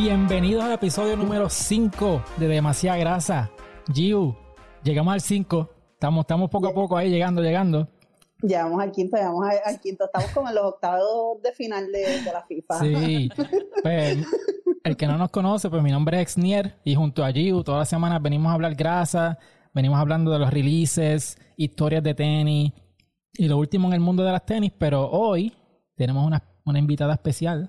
Bienvenidos al episodio número 5 de Demasiada Grasa. Giu, llegamos al 5. Estamos, estamos poco a poco ahí llegando, llegando. Llegamos al quinto, llegamos al, al quinto. Estamos como en los octavos de final de, de la FIFA. Sí. Pues, el que no nos conoce, pues mi nombre es Exnier y junto a Giu todas las semanas venimos a hablar grasa, venimos hablando de los releases, historias de tenis y lo último en el mundo de las tenis, pero hoy tenemos una, una invitada especial.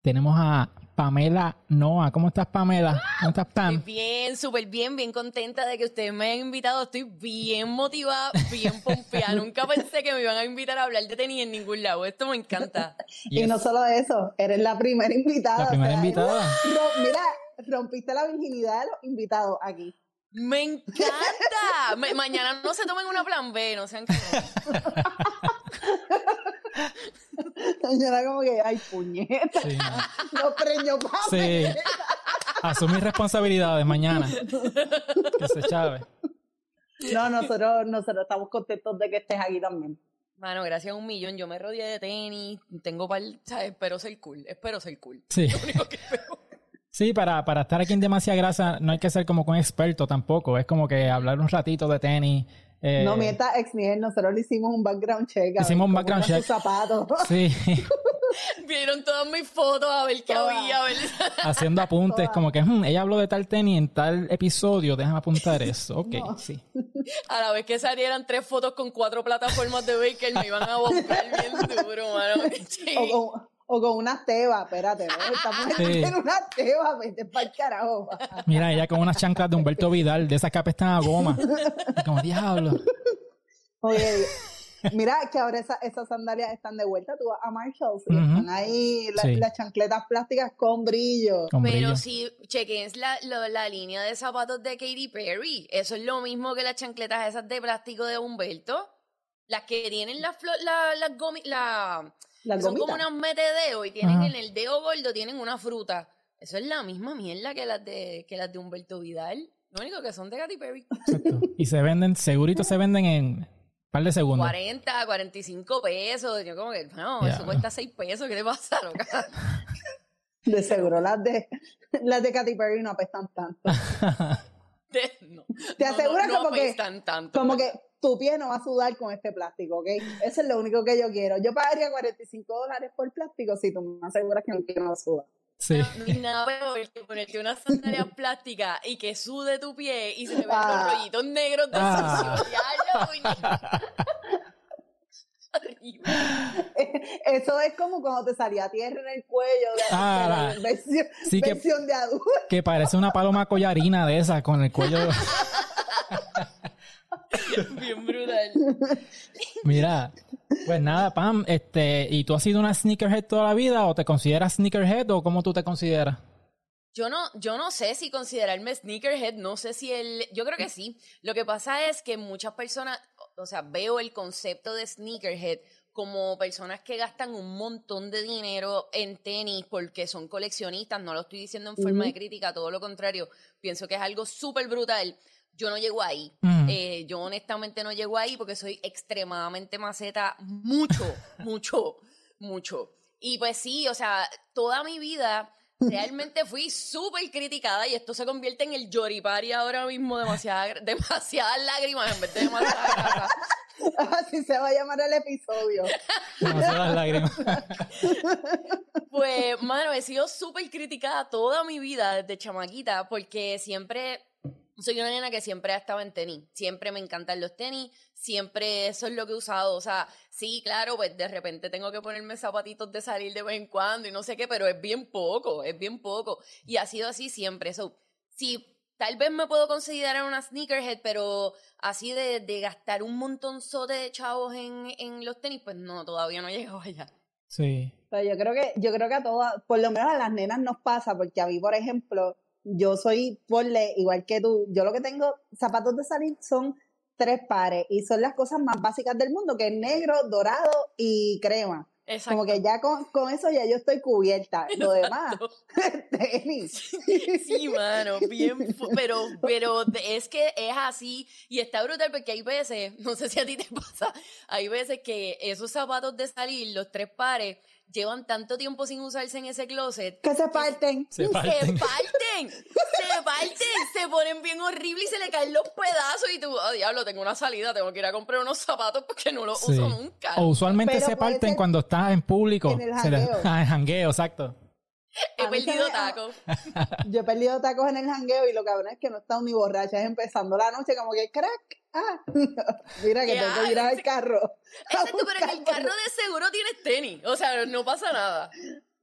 Tenemos a Pamela Noa. ¿Cómo estás, Pamela? ¿Cómo estás, Pam? Estoy bien, súper bien, bien contenta de que ustedes me hayan invitado. Estoy bien motivada, bien pompeada. Nunca pensé que me iban a invitar a hablar de tenis en ningún lado. Esto me encanta. Y no solo eso, eres la primera invitada. La primera o sea, invitada. mira, rompiste la virginidad de los invitados aquí. ¡Me encanta! Ma- mañana no se tomen una plan B, no sean Era como que, ay, puñeta, Sí. no preñó Sí. Asumir responsabilidades mañana. Que se chave. No, nosotros, nosotros estamos contentos de que estés aquí también. Mano, gracias a un millón. Yo me rodeé de tenis, tengo par, ¿sabes? Espero ser cool, espero ser cool. Sí. Lo único que espero. Sí, para, para estar aquí en Demasiada Grasa no hay que ser como que un experto tampoco. Es como que hablar un ratito de tenis. Eh, No mientas, ex Niel, nosotros le hicimos un background check. a ver Hicimos un background check. sus zapatos. Sí, Vieron todas mis fotos a ver qué había, a ver. haciendo apuntes Toda. como que "Hmm, ella habló de tal tenis en tal episodio, déjame apuntar eso. Ok, No. sí. A la vez que salieran tres fotos con cuatro plataformas de Baker, me iban a buscar bien duro, mano. Sí. O o con una teba, espérate, ¿no? Esta mujer Sí. tiene una teba, vete para el carajo. Mira, ella con unas chanclas de Humberto Vidal, de esas que apestan a goma. Y como, diablo. Oye, mira que ahora esa- esas sandalias están de vuelta, tú vas a Marshalls Ujú. están ahí la- Sí. las chancletas plásticas con brillo. Con Pero brillo. si chequen la, la línea de zapatos de Katy Perry, eso es lo mismo que las chancletas esas de plástico de Humberto. Las que tienen las flo- la, las gomi- la, Las son como unas metedeo y tienen Ajá. en el dedo gordo tienen una fruta. Eso es la misma mierda que las de que las de Humberto Vidal. Lo único que son de Katy Perry. Exacto. Y se venden, segurito se venden en un par de segundos. 40, 45 pesos. Yo como que, no, eso cuesta 6 pesos. ¿Qué le pasa, loca? De seguro las de las de Katy Perry no apestan tanto. De- no. Te aseguras no, no como que- tanto. Como que tu pie no va a sudar con este plástico, ¿ok? Eso es lo único que yo quiero. Yo pagaría 45 dólares por plástico si tú me aseguras que mi pie no suda. Sí. No hay nada peor que ponerte unas sandalias plásticas y que sude tu pie y se te ven Ah. los rollitos negros de Ah. sucio. Ya, Horrible. Eso es como cuando te salía tierra en el cuello de, Ah, de la la- versión, sí que- versión de adulto. Que parece una paloma collarina de esas con el cuello. Bien brutal. Mira, pues nada, Pam, este, ¿y tú has sido una sneakerhead toda la vida o te consideras sneakerhead o cómo tú te consideras? Yo no, yo no sé si considerarme sneakerhead, no sé si el, yo creo que sí. Lo que pasa es que muchas personas, o sea, veo el concepto de sneakerhead como personas que gastan un montón de dinero en tenis porque son coleccionistas, no lo estoy diciendo en forma de crítica, todo lo contrario, pienso que es algo súper brutal. Yo no llego ahí. Mm. Eh, yo honestamente no llego ahí porque soy extremadamente maceta, mucho, mucho, mucho. Y pues sí, o sea, toda mi vida realmente fui súper criticada y esto se convierte en el yoripari ahora mismo, demasiada, demasiadas lágrimas en vez de demasiadas. Así se va a llamar el episodio. Demasiadas lágrimas. Pues, mano, he sido súper criticada toda mi vida desde chamaquita porque siempre soy una nena que siempre ha estado en tenis. Siempre me encantan los tenis, siempre eso es lo que he usado. O sea, sí, claro, pues de repente tengo que ponerme zapatitos de salir de vez en cuando y no sé qué, pero es bien poco, es bien poco. Y ha sido así siempre. So, sí, tal vez me puedo considerar una sneakerhead, pero así de, de gastar un montonzote de chavos en, en los tenis, pues no, todavía no he llegado allá. Sí. Pero yo creo que, yo creo que a todas, por lo menos a las nenas nos pasa, porque a mí, por ejemplo, yo soy igual que tú. Yo lo que tengo, zapatos de salir son tres pares y son las cosas más básicas del mundo, que es negro, dorado y crema. Exacto. Como que ya con, con eso ya yo estoy cubierta. Lo demás, tenis. Sí, mano, bien, pero, pero es que es así y está brutal porque hay veces, no sé si a ti te pasa, hay veces que esos zapatos de salir, los tres pares, llevan tanto tiempo sin usarse en ese closet. Que se parten. Se Se parten. parten, se parten, se ponen bien horribles y se le caen los pedazos y tú, oh diablo, tengo una salida, tengo que ir a comprar unos zapatos porque no los Sí. uso nunca. O usualmente Pero se parten cuando estás en público. en el jangueo. Ah, en jangueo, exacto. He se perdido tacos. Yo he perdido tacos en el jangueo y lo cabrón es que no está ni borracha, es empezando la noche como que crack. Ah, mira que tengo que ir al carro. Exacto, pero en el carro de seguro tienes tenis, o sea, no pasa nada.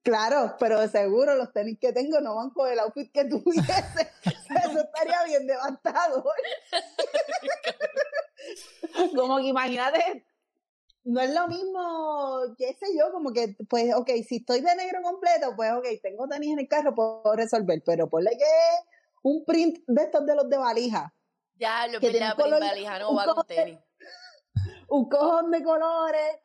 Claro, pero de seguro los tenis que tengo no van con el outfit que tuviese. Eso estaría bien devastado. como que imagínate, no es lo mismo, qué sé yo, como que, pues, ok, si estoy de negro completo, pues, ok, tengo tenis en el carro, puedo resolver, pero ponle que un print de estos de los de valija, Ya, lo Que color- Valija no va con tenis. un cojón de colores,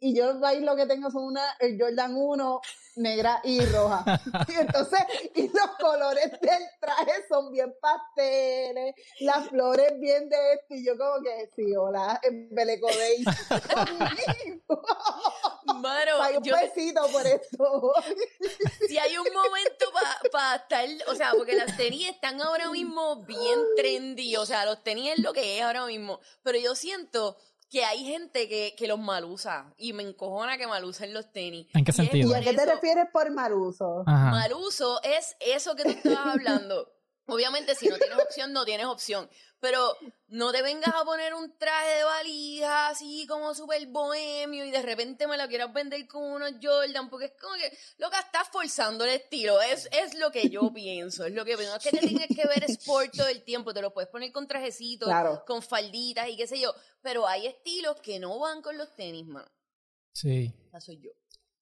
y yo ahí lo que tengo son una el Jordan 1 negra y roja. Y entonces, y los colores del traje son bien pasteles, las flores bien de esto, y yo como que, sí, hola, embeleco de Mano, Pague un yo, besito por esto. si hay un momento para estar, o sea, porque las tenis están ahora mismo bien trendy, o sea, los tenis es lo que es ahora mismo, pero yo siento que hay gente que, que los malusa y me encojona que malusen los tenis. ¿En qué Y es sentido? ¿Y a qué te refieres por maruso? Ajá. Maluso es eso que tú estabas hablando. Obviamente, si no tienes opción, no tienes opción. Pero no te vengas a poner un traje de valija así como súper bohemio y de repente me lo quieras vender con unos Jordan, porque es como que lo que estás forzando el estilo. Es, es lo que yo pienso. Es lo que pienso. No es que te tienes que ver sport todo el tiempo. Te lo puedes poner con trajecitos, Claro. con falditas y qué sé yo. Pero hay estilos que no van con los tenis, man. Sí. Esa soy yo.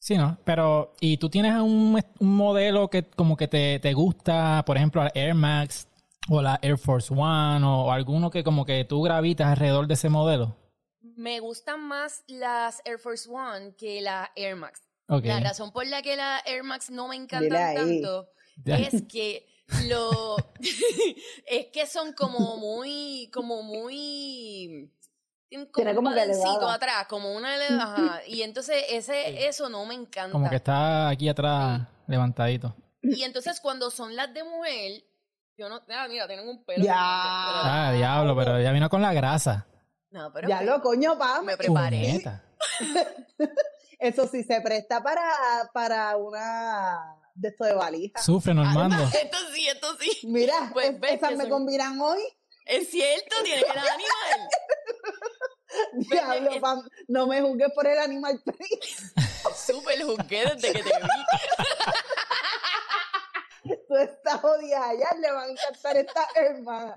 Sí, ¿no? Pero, ¿y tú tienes un, un modelo que como que te, te gusta, por ejemplo, la Air Max o la Air Force One o, alguno que como que tú gravitas alrededor de ese modelo? Me gustan más las Air Force One que la Air Max. Ok. La razón por la que la Air Max no me ahí. tanto es que lo es que son como muy como muy como Tiene un como que balancito elevada. atrás, como una ele- ajá, y entonces ese eso no me encanta. Como que está aquí atrás levantadito. Y entonces cuando son las de mujer, yo no, ah, mira, tienen un pelo. Ya. Ah, diablo, pero ya vino con la grasa. No, pero Ya que lo coño, pa. me preparé. Eso sí se presta para, para una de esto de valija. Sufre, Normando. Esto sí, esto sí. Mira, Pues es- ves esas que me son- combinan hoy. Es cierto, tiene el animal. Diablo, es- pam, no me juzgues por el animal print. Súper juzgué desde que te vi. Tú estás jodida, a ella le van a encantar esta hermana.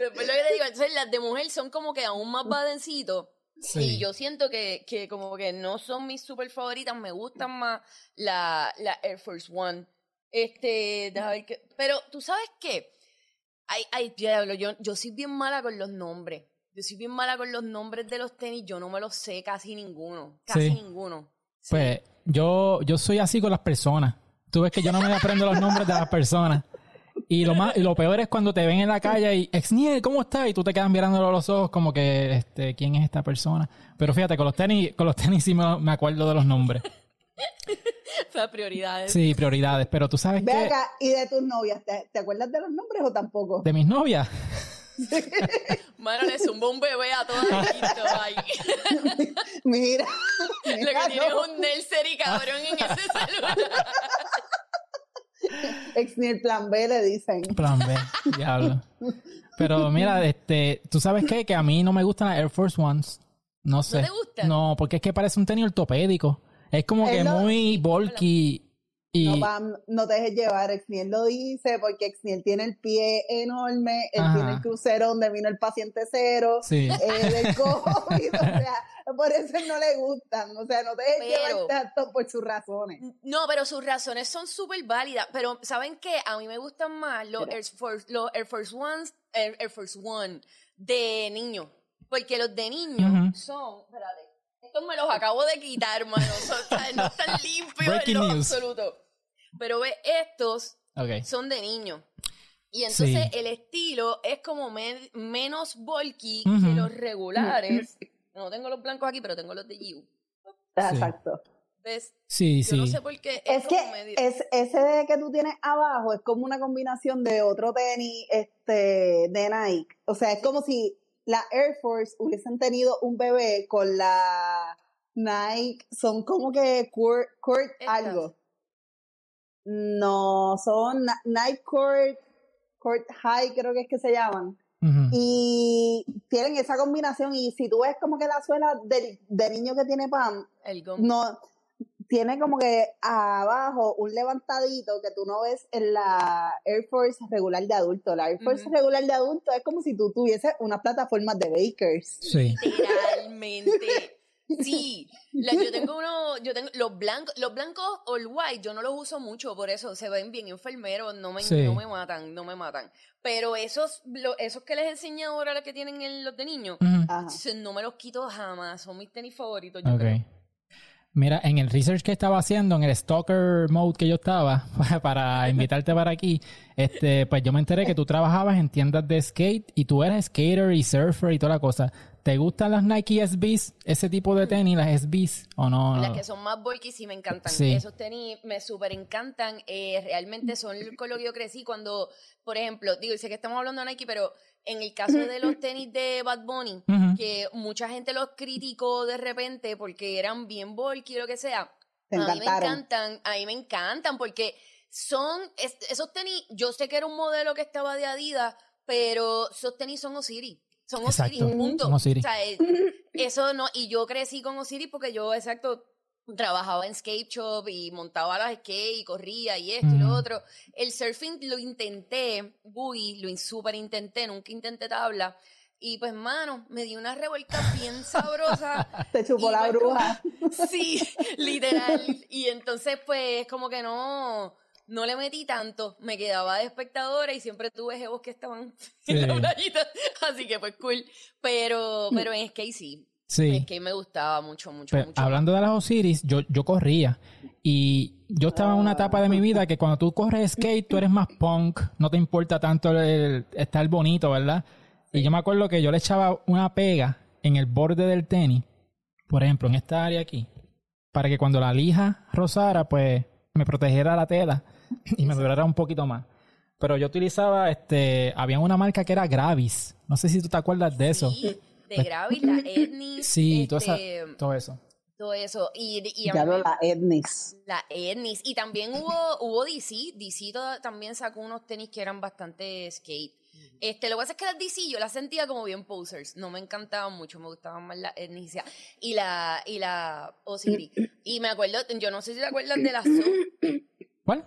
Después lo que te digo, entonces las de mujer son como que aún más badencitos. Sí. Y yo siento que, que como que no son mis super favoritas, me gustan más la, la Air Force One. Este, déjame ver qué- Pero, ¿tú sabes qué? Ay, ay, diablo, yo, yo soy bien mala con los nombres. Yo soy bien mala con los nombres de los tenis, yo no me los sé casi ninguno. Casi Sí. ninguno. Sí. Pues yo, yo soy así con las personas. Tú ves que yo no me aprendo los nombres de las personas. Y lo más, y lo peor es cuando te ven en la calle y Exniel, ¿cómo estás? Y tú te quedas mirándolo a los ojos como que, este, ¿quién es esta persona? Pero fíjate, con los tenis, con los tenis sí me, me acuerdo de los nombres. Las prioridades. Sí, prioridades. Pero tú sabes Ve que acá, ¿y de tus novias? ¿Te, te acuerdas de los nombres o tampoco? de mis novias, Mano, le zumba un bebé a todas las quinto ahí. Mira. Lo que mira, tiene es no. un Nelseri cabrón en ese celular. Ex ni el plan B le dicen. plan B, diablo. Pero mira, este, tú sabes qué? que a mí no me gustan las Air Force Ones. No sé. te gustan? No, porque es que parece un tenis ortopédico. Es como que lo- muy bulky y No, Pam, no te dejes llevar, Exniel lo dice, porque Exniel tiene el pie enorme, él Ajá. tiene el crucero donde vino el paciente cero, sí. eh, del COVID, o sea, por eso no le gustan, o sea, no te dejes Pero- llevar tanto por sus razones. No, pero sus razones son súper válidas. Pero, ¿saben qué? A mí me gustan más los Air Force, los Air Force Ones, Air, Air Force One de niños. Porque los de niños Ujú. son, espérate, es Estos me los acabo de quitar, mano. Son- o sea, no están limpios Breaking en lo news. absoluto. Pero ve, estos son de niño. Y entonces Sí. el estilo es como men- menos bulky que los regulares. No tengo los blancos aquí, pero tengo los de Giu. Exacto. ¿Ves? Sí, Yo sí. no sé por qué. Es, Es que como medio- es, ese que tú tienes abajo es como una combinación de otro tenis este, de Nike. O sea, es como si la Air Force hubiesen tenido un bebé con la Nike. Son como que Court, court Estas. algo. No, son Nike Court, Court High, creo que es que se llaman. Y tienen esa combinación. Y si tú ves como que la suela del, de niño que tiene Pam, el no tiene como que abajo un levantadito que tú no ves en la Air Force regular de adulto. La Air Force regular de adulto es como si tú tuvieses una plataforma de bakers. Sí. Literalmente. Sí, la- yo tengo uno, yo tengo los blancos, los blancos all white, yo no los uso mucho, por eso se ven bien enfermeros, no me, Sí. no me matan, no me matan. Pero esos, lo- esos que les enseñé ahora los que tienen en los de niños, no me los quito jamás, son mis tenis favoritos, yo Ok. creo. Mira, en el research que estaba haciendo, en el stalker mode que yo estaba, para invitarte para aquí, este, pues yo me enteré que tú trabajabas en tiendas de skate y tú eres skater y surfer y toda la cosa. ¿Te gustan las Nike SBs? Ese tipo de tenis, las SBs, o no? Las que son más bulky sí me encantan. Sí. Esos tenis me súper encantan. Eh, realmente son con lo que yo crecí cuando, por ejemplo, digo, sé que estamos hablando de Nike, pero en el caso de los tenis de Bad Bunny, que mucha gente los criticó de repente porque eran bien bulky o lo que sea. Te a mí me encantan, a mí me encantan porque son, es- esos tenis, yo sé que era un modelo que estaba de Adidas, pero esos tenis son Osiris. Son Osiris, Exacto, punto. son Osiris. O sea, eh, eso no, y yo crecí con Osiris porque yo, exacto, trabajaba en skate shop y montaba las skate y corría y esto y lo Mm. otro. El surfing lo intenté, buggy, lo súper intenté, nunca intenté tabla. Y pues, mano, me di una revuelta bien sabrosa. Te chupó la bruja. Sí, literal. Y entonces, pues, como que no, no le metí tanto. Me quedaba de espectadora y siempre tuve jevos que estaban en la playita. Así que, pues, cool. Pero, pero en skate sí. Sí. skate me gustaba mucho, mucho, mucho. hablando de las Osiris, yo, yo corría. Y yo estaba en una etapa de mi vida que cuando tú corres skate, tú eres más punk. No te importa tanto el, el estar bonito, ¿verdad? Y yo me acuerdo que yo le echaba una pega en el borde del tenis, por ejemplo, en esta área aquí, para que cuando la lija rozara, pues me protegiera la tela y me durara un poquito más. Pero yo utilizaba, este, había una marca que era Gravis. No sé si tú te acuerdas de eso. Sí, de Gravis, la Etnis. Sí, toda esa- este, todo eso. todo eso. Y, y Ya lo la Etnis. La Etnis. Y también hubo, hubo DC. DC también sacó unos tenis que eran bastante skate. Este, lo que pasa es que las DC yo las sentía como bien posers. No me encantaban mucho, me gustaban más la Etnis y la, y la Osiris. Y me acuerdo, yo no sé si te acuerdas de la soap, ¿Cuál?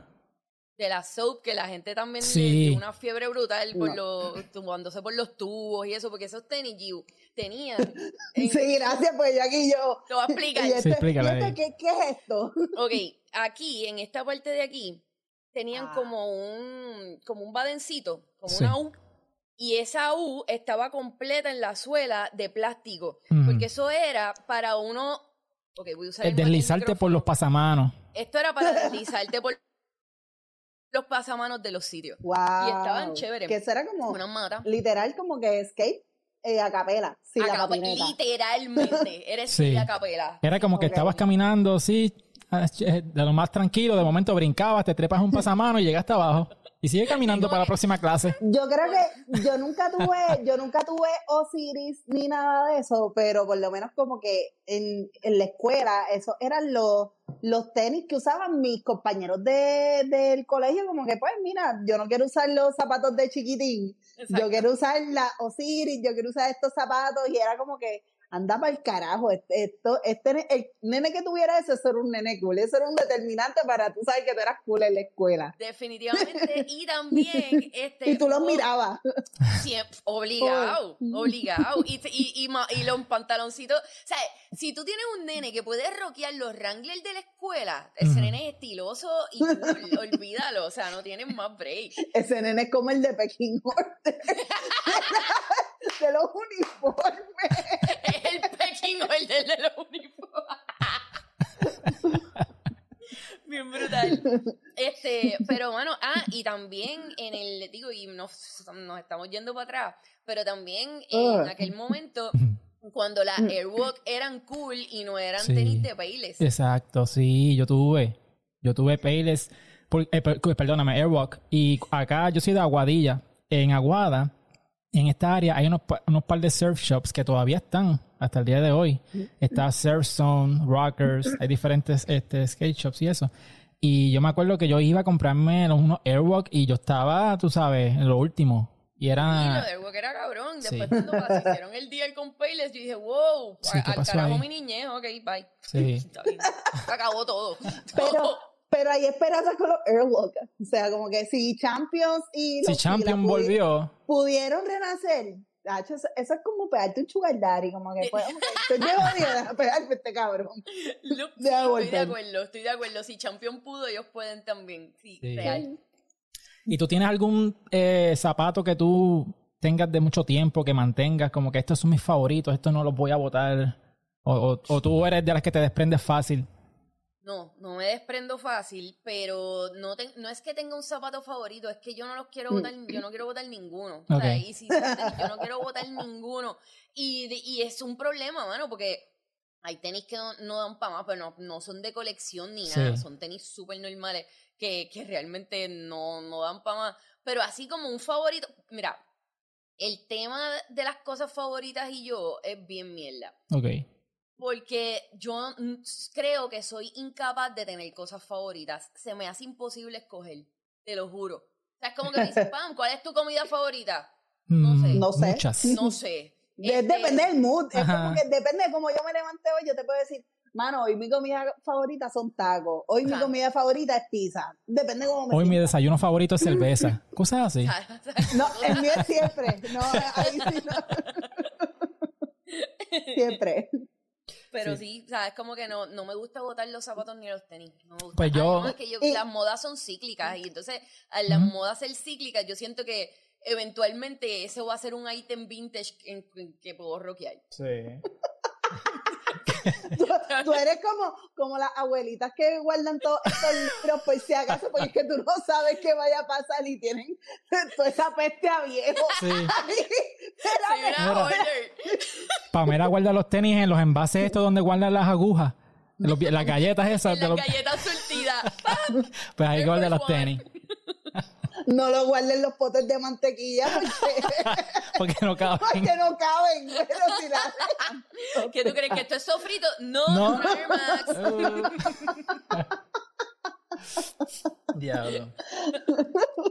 De la soap, que la gente también Sí. dio una fiebre brutal por No. los, tumbándose por los tubos y eso, porque esos tenis, Giu, tenían. en- Sí, gracias, pues yo aquí yo. Te voy a explicar. Y este, explícala y este. ¿qué, ¿Qué es esto? Ok, aquí, en esta parte de aquí, tenían Ah. como un como un badencito, como Sí. una U. Y esa U estaba completa en la suela de plástico. Ujú. Porque eso era para uno. Ok, voy a usar El deslizarte por los pasamanos. Esto era para deslizarte por los pasamanos de los sitios. Wow. Y estaban chéveres. Que eso era como, Una mata. literal, como que skate eh, a capela, la patineta. literalmente. Eres Sí. la capela. Era como que estabas caminando, sí, ah, eh, de lo más tranquilo, de momento brincabas, te trepas un pasamano y llegaste abajo. Y sigue caminando No, para la próxima clase. Yo creo que yo nunca tuve, yo nunca tuve Osiris ni nada de eso, pero por lo menos como que en, en la escuela, esos eran los, los tenis que usaban mis compañeros de, del colegio, como que pues mira, yo no quiero usar los zapatos de chiquitín, Exacto. yo quiero usar la Osiris, yo quiero usar estos zapatos, y era como que anda para el carajo, este, esto, este, el nene que tuviera eso, eso era un nene cool, eso era un determinante para tú sabes que tú eras cool en la escuela. Definitivamente. Y también. Este, Y tú los hubo- mirabas. Siempre, obligado, obligado. Y, y, y, y los pantaloncitos. O sea, si tú tienes un nene que puede rockear los Wranglers de la escuela, ese nene es estiloso y cool, olvídalo. O sea, no tienen más break. Ese nene es como el de Pekín Norte. de los uniformes. Es el orden de los uniformes. Bien brutal. Este, pero bueno, ah, y también en el, digo, y nos, nos estamos yendo para atrás, pero también en Ah. aquel momento, cuando las Airwalk eran cool y no eran Sí. tenis de Payless. Exacto, sí, yo tuve. Yo tuve Payless, por- eh, per- perdóname, Airwalk. Y acá yo soy de Aguadilla. En Aguada, en esta área, hay unos, unos par de surf shops que todavía están hasta el día de hoy. Está Surf Zone, Rockers, hay diferentes este, skate shops y eso. Y yo me acuerdo que yo iba a comprarme los- unos Airwalk y yo estaba, tú sabes, en lo último. Y Y lo era... de Airwalk era cabrón. Ah. Sí. Después cuando pasó, hicieron el deal con Payless, yo dije, wow, Sí, a- ¿qué al carajo ahí? mi niñez, ok, bye. Sí. Está bien. Se acabó todo. Pero, Todo. pero hay esperanza con los Airwalk. O sea, como que si Champions y Si los Champion Fila pudi- volvió, pudieron renacer, Eso, eso es como pegarte un sugar daddy, como que pues, estoy de pegarme este cabrón. Estoy de acuerdo, estoy de acuerdo. Si Champion pudo, ellos pueden también. Sí, Sí. real. ¿Y tú tienes algún eh, zapato que tú tengas de mucho tiempo, que mantengas, como que estos son mis favoritos, estos no los voy a botar? O, o- o tú eres de las que te desprendes fácil. No, no me desprendo fácil, pero no, te- no es que tenga un zapato favorito, es que yo no los quiero botar, yo no quiero botar ninguno. O sea, y si yo no quiero botar ninguno. Y, y es un problema, mano, porque hay tenis que no, no dan para más, pero no, no son de colección ni Sí. nada, son tenis súper normales que, que realmente no, no dan para más. Pero así como un favorito, mira, el tema de las cosas favoritas y yo es bien mierda. Ok. Porque yo mm, creo que soy incapaz de tener cosas favoritas. Se me hace imposible escoger, te lo juro. O sea, es como que me dices, Pam, ¿cuál es tu comida favorita? No sé. No sé. Muchas. No sé. Este, Depende del mood. Es Ajá. como que depende de cómo yo me levanté hoy. Yo te puedo decir, mano, hoy mi comida favorita son tacos. Hoy mi comida favorita es pizza. Depende de cómo me Hoy mi desayuno favorito es cerveza. Cosas así. No, el mío es siempre. No, ahí sí no. Siempre. Pero Sí. sí, o sea, es como que no, no me gusta botar los zapatos ni los tenis. No me gusta. Pues yo- Además que yo- Y- las modas son cíclicas y entonces al las modas ser cíclicas, yo siento que eventualmente eso va a ser un ítem vintage en, en que puedo rockear. Sí. Tú, tú eres como, como las abuelitas que guardan todos estos libros por si acaso, porque es que tú no sabes qué vaya a pasar y tienen toda esa peste a viejo. Sí. Ay, Mira. hoarder. Pamela guarda los tenis en los envases estos donde guardan las agujas. Los- las galletas esas. En de las los- galletas surtidas. pues ahí guarda los tenis. No lo guarden los potes de mantequilla porque, Porque no caben. porque no caben. Pero si la ¿Qué tú crees que esto es sofrito? No, No. Max. Diablo.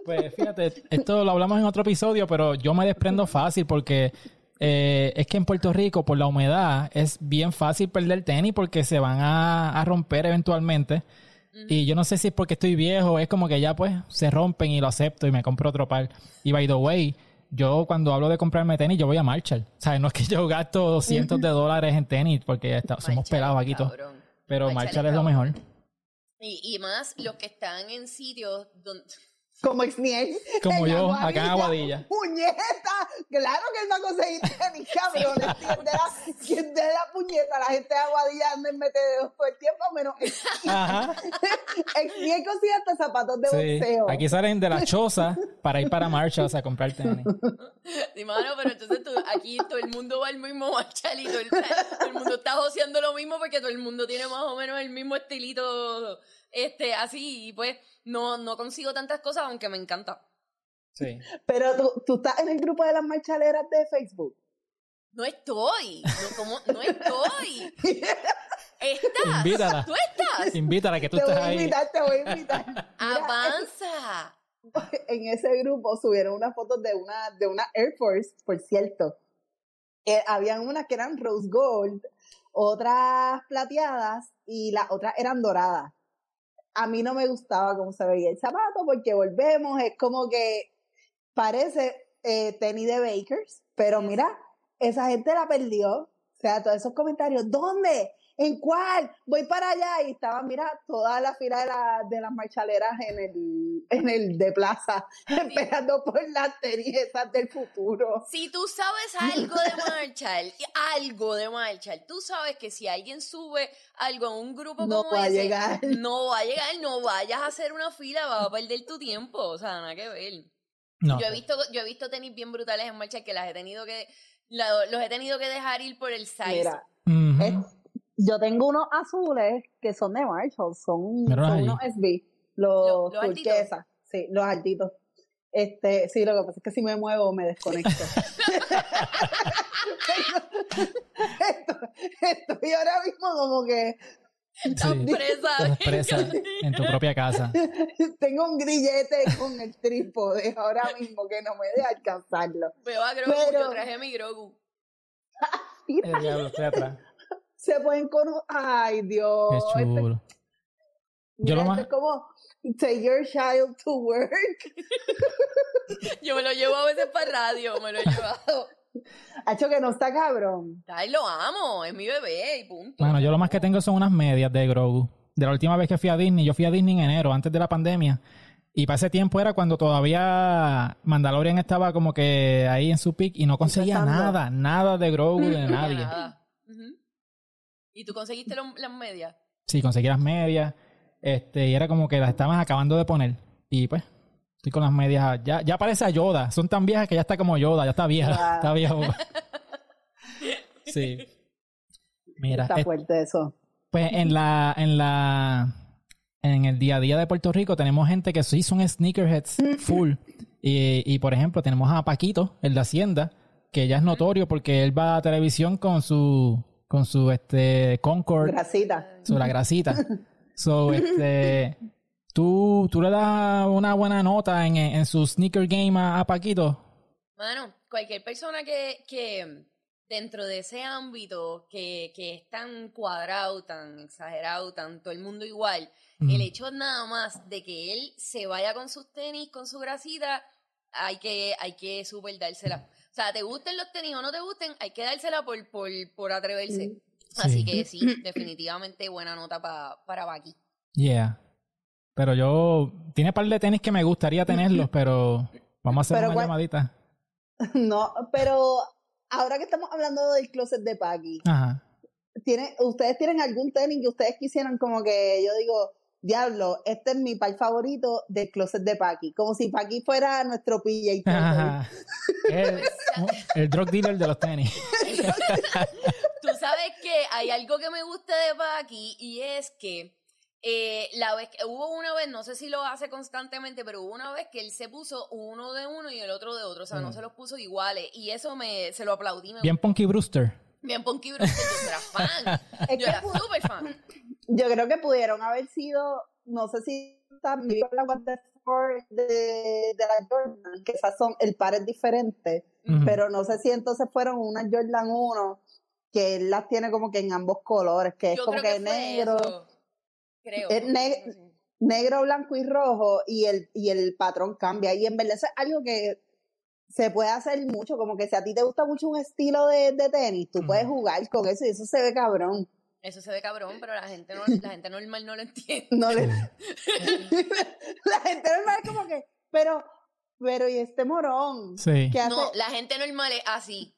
Pues fíjate, esto lo hablamos en otro episodio, pero yo me desprendo fácil porque eh, es que en Puerto Rico, por la humedad, es bien fácil perder tenis porque se van a, a romper eventualmente. Y yo no sé si es porque estoy viejo, es como que ya pues se rompen y lo acepto y me compro otro par. Y by the way, yo cuando hablo de comprarme tenis, yo voy a Marshall. O sea, no es que yo gasto 200 de dólares en tenis porque está- somos Marshall, pelados aquí todos. Pero Marshall Marshall es lo mejor. Y, y más los que están en sitios donde... Como Exniel. Como yo, acá en Aguadilla. Puñeta. Claro que él va a conseguir tenis, cabrón. ¿Quién de la, quién de la puñeta? La gente de Aguadilla anda en metedeos todo el tiempo, menos Ajá. Exniel consigue hasta zapatos de Sí. boxeo. Aquí salen de la choza para ir para Marshalls a comprar tenis. Sí, mano, pero entonces tú- aquí todo el mundo va al mismo Marshall y todo el, todo el mundo está joseando lo mismo porque todo el mundo tiene más o menos el mismo estilito este así y pues no, no consigo tantas cosas aunque me encanta. Sí. Pero tú, tú estás en el grupo de las marchaleras de Facebook. No estoy, no, como, no estoy. ¿Estás? Invítala. ¿Tú estás? Invítala que tú Te voy a ahí. invitar, te voy a invitar. Mira, Avanza. en ese grupo subieron unas fotos de una, de una Air Force, por cierto. Eh, habían unas que eran rose gold, otras plateadas y las otras eran doradas. A mí no me gustaba cómo se veía el zapato porque volvemos, es como que parece eh, tenis de Bakers, pero mira, esa gente la perdió. O sea, todos esos comentarios, ¿dónde? ¿En cuál? Voy para allá y estaba, mira, toda la fila de, la, de las marchaleras en el, en el de plaza, esperando por las tenis esas del futuro. Si tú sabes algo de Marshall, algo de Marshall, tú sabes que si alguien sube algo en un grupo No como va a llegar. no va a llegar, no vayas a hacer una fila, vas a perder tu tiempo, o sea, nada que ver. No. Yo he visto, yo he visto tenis bien brutales en Marshall que las he tenido que, la- los he tenido que dejar ir por el size. Mira, es- yo tengo unos azules que son de Marshall, son, son unos SB, los, turquesas, sí, los altitos. Este, sí, lo que pasa es que si me muevo me desconecto. Esto- estoy ahora mismo como que Sí. Presa. Estás presa en tu propia casa. tengo un grillete con el trípode ahora mismo que no me deja alcanzarlo. Veo a Grogu, Pero- yo traje mi Grogu. El diablo, estoy atrás. Se pueden con... Ay, Dios. Qué Este- chulo. Yo mira, lo más- es como take your child to work. Yo me lo llevo a veces para radio, me lo he llevado. Ha hecho que no está cabrón. Ay, lo amo, es mi bebé y punto. Bueno, yo lo más que tengo son unas medias de Grogu. De la última vez que fui a Disney, yo fui a Disney en enero, antes de la pandemia. Y para ese tiempo era cuando todavía Mandalorian estaba como que ahí en su pick y no conseguía nada, nada de Grogu de nadie. nada. Ujú. ¿Y tú conseguiste lo- las medias? Sí, conseguí las medias. Este, y era como que las estaban acabando de poner. Y pues, estoy con las medias. Ya, ya parece a Yoda. Son tan viejas que ya está como Yoda, ya está vieja. Wow. Está viejo. Sí. Mira, Está es- fuerte eso. pues en la, en la, en el día a día de Puerto Rico tenemos gente que sí son sneakerheads full. Y, y por ejemplo, tenemos a Paquito, el de Hacienda, que ya es notorio porque él va a televisión con su, con su este Concord, Grasita. su la grasita. So, este, ¿tú, tú le das una buena nota en, en su sneaker game a, a Paquito. Mano, cualquier persona que, que dentro de ese ámbito que, que es tan cuadrado, tan exagerado, tan todo el mundo igual, Mm. el hecho nada más de que él se vaya con sus tenis, con su grasita, hay que, hay que super dársela. O sea, te gusten los tenis o no te gusten, hay que dársela por, por, por atreverse. Así Sí. que sí, definitivamente buena nota pa- para Baki. Yeah. Pero yo, tiene par de tenis que me gustaría tenerlos, pero vamos a hacer Pero una llamadita. No, pero ahora que estamos hablando del closet de Paki, Ajá. ¿tiene, ¿ustedes tienen algún tenis que ustedes quisieran como que yo digo, diablo, este es mi par favorito del closet de Paki? Como si Paki fuera nuestro PJ. Ajá. El, el drug dealer de los tenis. Tú sabes que hay algo que me gusta de Baki y es que eh, la vez que hubo una vez, no sé si lo hace constantemente, pero hubo una vez que él se puso uno de uno y el otro de otro, o sea, no Mm. se los puso iguales y eso me se lo aplaudí. Me Bien Punky Brewster. bien Punky Brewster, yo era fan, Es yo que era súper fan. Yo creo que pudieron haber sido, no sé si también la Four de, de la Jordan, que esas son, el par es diferente, pero no sé si entonces fueron unas Jordan 1 que él las tiene como que en ambos colores, que es como que, negro, eso. Creo. Es ne- negro, blanco y rojo y el, y el patrón cambia. Y en verdad eso es algo que se puede hacer mucho, como que si a ti te gusta mucho un estilo de, de tenis, tú puedes jugar con eso y eso se ve cabrón. Eso se ve cabrón, pero la gente no, la gente normal no lo entiende. No le- la gente normal es como que, pero, pero y este morón, Sí. ¿qué hace? No, la gente normal es así.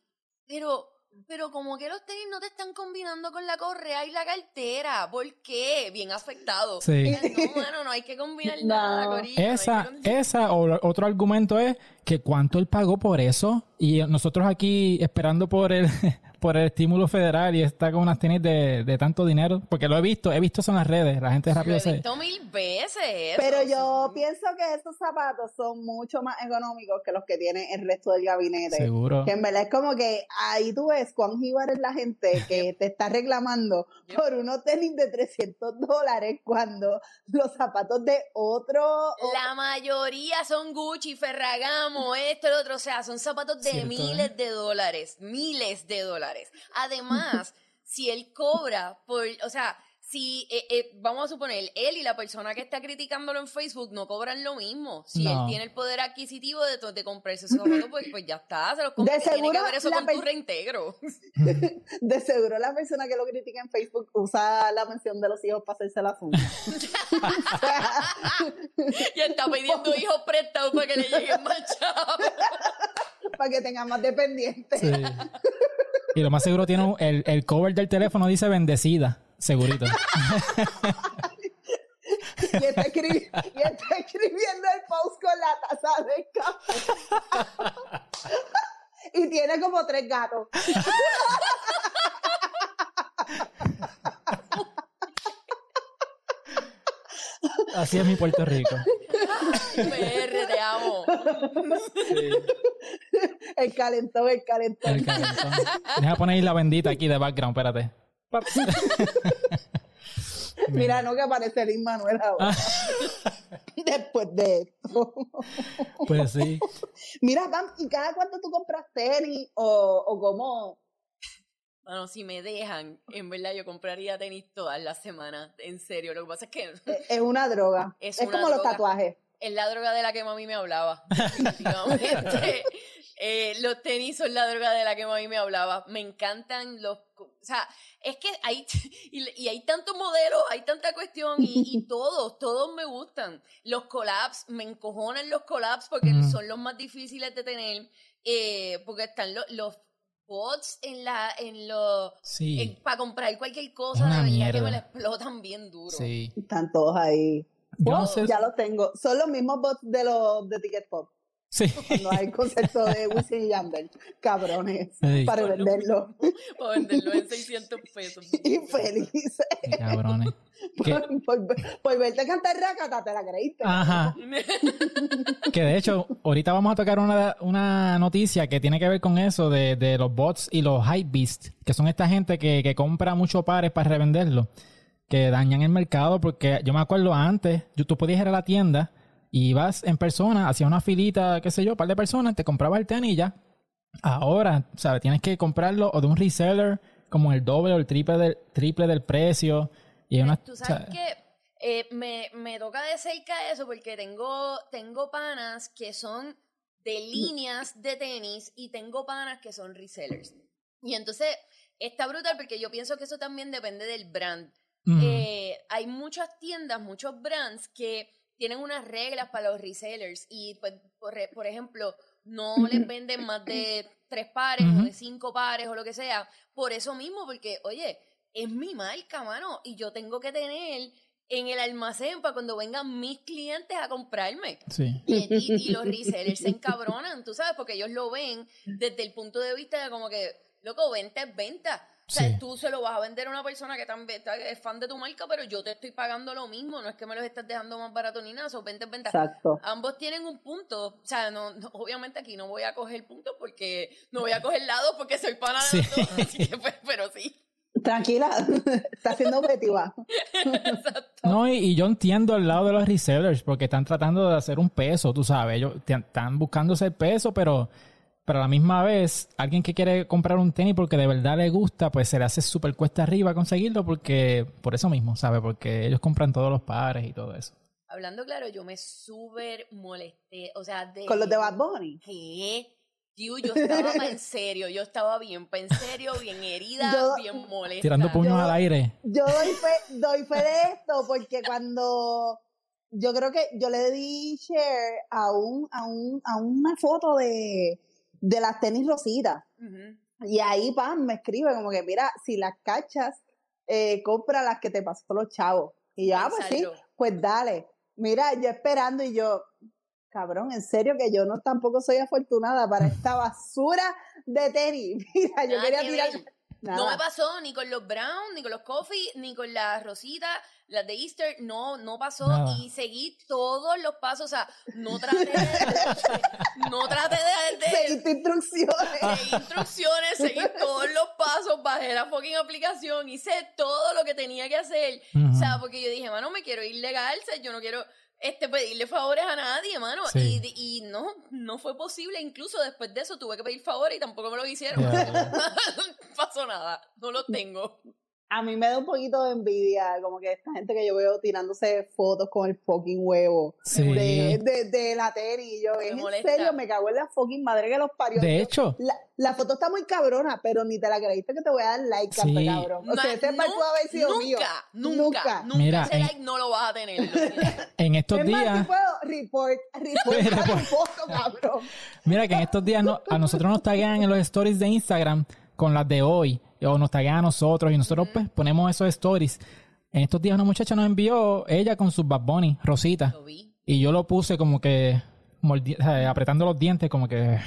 Pero, pero como que los tenis no te están combinando con la correa y la cartera. ¿Por qué? Bien afectado. Sí. No, mano, no hay que combinar No. nada, corillo, no hay que Esa, con- esa o otro argumento es que cuánto él pagó por eso y nosotros aquí esperando por el por el estímulo federal y está con unas tenis de, de tanto dinero porque lo he visto, he visto eso en las redes, la gente Lo rápido he se visto mil veces eso, Pero yo sí. pienso que estos zapatos son mucho más económicos que los que tiene el resto del gabinete. seguro. Que en verdad es como que ahí tú ves cuán jíbaro es la gente que te está reclamando por unos tenis de 300 dólares cuando los zapatos de otro... La mayoría son Gucci, Ferragamo, esto, el otro. O sea, son zapatos de Cierto, miles de dólares. Miles de dólares. Además, si él cobra por. O sea, si, eh, eh, vamos a suponer, él y la persona que está criticándolo en Facebook no cobran lo mismo. Si No. él tiene el poder adquisitivo de, de comprarse esos zapatos, pues, pues ya está, se los compra. De Tiene que ver eso con tu reintegro. De seguro la persona que lo critica en Facebook usa la mención de los hijos para hacerse la funda. Y está pidiendo hijos prestados para que le lleguen más chavos. para que tenga más dependientes. Sí. Y lo más seguro tiene el, el cover del teléfono dice bendecida, segurito. Y está, escri- y está escribiendo el post con la taza de café. y tiene como tres gatos. Así es mi Puerto Rico. PR, te amo. El calentón, el calentón. El calentón. Deja poner la bendita aquí de background, espérate. Mira, no que aparece el Manuel ahora. Después de esto. Pues sí. Mira, Pam, ¿y cada cuánto tú compras tenis? O, o cómo? Bueno, si me dejan, en verdad yo compraría tenis todas las semanas. En serio, lo que pasa es que Es es una droga. Es Es, una como los tatuajes. es la droga de la que mami me hablaba. Eh, los tenis son la droga de la que mami me hablaba. Me encantan los... O sea, es que hay... Y, y hay tantos modelos, hay tanta cuestión y, y todos, todos me gustan. Los collabs, me encojonan los collabs porque Mm. son los más difíciles de tener. eh, porque están lo- los bots en la... En los... Sí. para comprar cualquier cosa, verdad que me la explotan bien duro. Sí. Están todos ahí. Yo no sé. Ya los tengo. Son los mismos bots de los de Ticket Pop. Sí. Cuando hay concierto de Wisin y Yandel. Cabrones. Sí. Para venderlo. Para venderlo en 600 pesos. Y felices. Qué cabrones. Por, por- por verte cantar Rakata, te la creíste. ajá. Que de hecho, ahorita vamos a tocar una, una noticia que tiene que ver con eso de, de los bots y los hypebeasts, que son esta gente que, que compra muchos pares para revenderlo, que dañan el mercado, porque yo me acuerdo antes, yo- tú podías ir a la tienda y ibas en persona, hacías una filita, qué sé yo, un par de personas, te comprabas el tenis y ya. Ahora, ¿sabes? Tienes que comprarlo o de un reseller como el doble o el triple del, triple del precio. Y una, Tú sabes que eh, me, me toca de cerca eso porque tengo, tengo panas que son de líneas de tenis y tengo panas que son resellers. Y entonces está brutal porque yo pienso que eso también depende del brand. mm, Eh, hay muchas tiendas, muchos brands que tienen unas reglas para los resellers y, pues, por, e- por ejemplo, no les venden más de tres pares o de cinco pares o lo que sea. Por eso mismo, porque, oye, es mi marca, mano, y yo tengo que tener en el almacén para cuando vengan mis clientes a comprarme. sí. Y, y- y los resellers se encabronan, tú sabes, porque ellos lo ven desde el punto de vista de como que, loco, venta es venta. O sea, Sí. tú se lo vas a vender a una persona que también es fan de tu marca, pero yo te estoy pagando lo mismo, no es que me los estás dejando más barato ni nada, son venta es venta. Exacto. Ambos tienen un punto, o sea, no, no- obviamente aquí no voy a coger puntos porque no voy a coger lados porque soy pana de Sí. los dos, así que, pues, pero sí. Tranquila, está siendo objetiva. Exacto. No, y, y yo entiendo el lado de los resellers porque están tratando de hacer un peso, tú sabes. Ellos están buscando ese peso, pero, pero a la misma vez, alguien que quiere comprar un tenis porque de verdad le gusta, pues se le hace súper cuesta arriba conseguirlo porque, por eso mismo, ¿sabes? Porque ellos compran todos los pares y todo eso. Hablando claro, yo me súper molesté, o sea, de... Con los de Bad Bunny. ¿Qué? Tío, yo estaba en serio, yo estaba bien en serio, bien herida, Yo- bien molesta. Tirando puños Yo- al aire. Yo doy fe, doy fe de esto porque cuando yo creo que yo le di share a un, a un, a una foto de, de las tenis rositas. Y ahí Pam me escribe como que, mira, si las cachas, eh, compra las que te pasó los chavos. Y yo, ah, pues sí, pues dale. Mira, yo esperando y yo, cabrón, en serio que yo no tampoco soy afortunada para esta basura de tenis. Mira, yo quería que tirar. Nada. No me pasó ni con los Brown, ni con los Coffee, ni con las Rositas, las de Easter, no, no pasó. Nada. Y seguí todos los pasos, o sea, no traté de, no traté de, de- Seguiste instrucciones. seguí instrucciones, seguí todos los pasos, bajé la fucking aplicación, hice todo lo que tenía que hacer. Ujú. O sea, porque yo dije, mano, me quiero ir legal, o sea, yo no quiero este pedirle favores a nadie, mano. Sí. Y, y no, no fue posible. Incluso después de eso tuve que pedir favores y tampoco me lo hicieron. Pasó nada, no lo tengo. A mí me da un poquito de envidia, como que esta gente que yo veo tirándose fotos con el fucking huevo Sí. de, de, de la tenis. Y yo, Me en molesta. serio, me cago en la fucking madre que los parió. De hecho, la, la foto está muy cabrona, pero ni te la creíste que te voy a dar like, Sí. cabrón. O sea, Ma- ese nu- mal pudo haber sido nunca, mío. Nunca, Nunca. nunca. Mira, ese en- like no lo vas a tener. en estos Es más, días, si puedo, report, foto, cabrón. mira que en estos días no- a nosotros nos taguean en los stories de Instagram con las de hoy, o nos taguean a nosotros y nosotros pues ponemos esos stories. En estos días una muchacha nos envió ella con sus Bad Bunny, Rosita, Lo vi. y yo lo puse como que mordi- apretando los dientes como que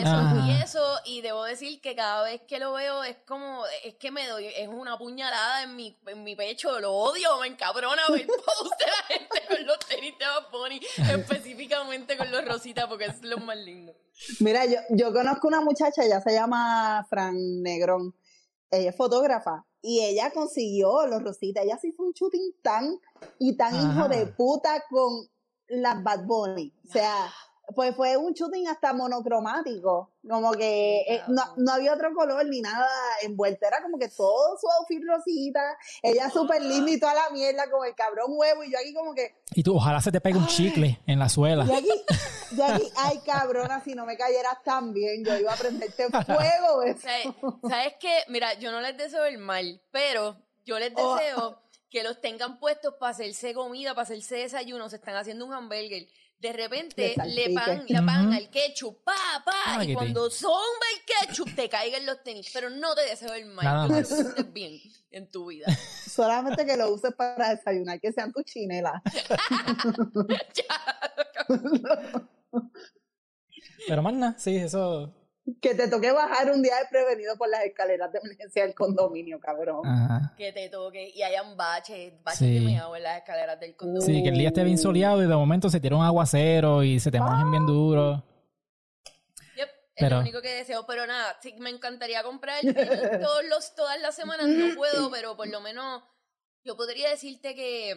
eso, Ah. y eso, y debo decir que cada vez que lo veo es como, es que me doy, es una puñalada en mi, en mi pecho, lo odio, me encabrona ver post de la gente con los tenis de Bad Bunny, específicamente con los rositas, porque es lo más lindo. Mira, yo, yo conozco una muchacha, ella se llama Fran Negrón. Ella es fotógrafa y ella consiguió los rositas. Ella se hizo un shooting tan y tan Ajá. hijo de puta con las Bad Bunny. O sea, pues fue un shooting hasta monocromático. Como que eh, no, no había otro color ni nada envuelto. Era como que todo su outfit rosita. Ella súper linda y toda la mierda con el cabrón huevo. Y yo aquí como que, y tú ojalá se te pegue un chicle en la suela. y aquí, yo aquí, ay cabrona, si no me cayeras tan bien, yo iba a prenderte fuego. ¿Sabes, ¿Sabes qué? Mira, yo no les deseo el mal, pero yo les Oh. deseo que los tengan puestos para hacerse comida, para hacerse desayuno, se están haciendo un hamburger. De repente Le le pagan, salpique. le pagan Ujú. al ketchup, pa, pa, Ah, y cuando zomba el ketchup te caigan los tenis, pero no te deseo el mal, Nada que más. lo uses bien en tu vida. Solamente que lo uses para desayunar, que sean tus chinelas. Pero más nada, sí, eso. Que te toque bajar un día desprevenido por las escaleras de emergencia del condominio, cabrón. Ajá. que te toque y hayan baches, baches Sí. que me hago en las escaleras del condominio. Sí, que el día esté bien soleado y de momento se tira un aguacero y se te mojen bien duro. Yep, es Pero- lo único que deseo, pero nada, sí, me encantaría comprar todos los, todas las semanas, no puedo, pero por lo menos yo podría decirte que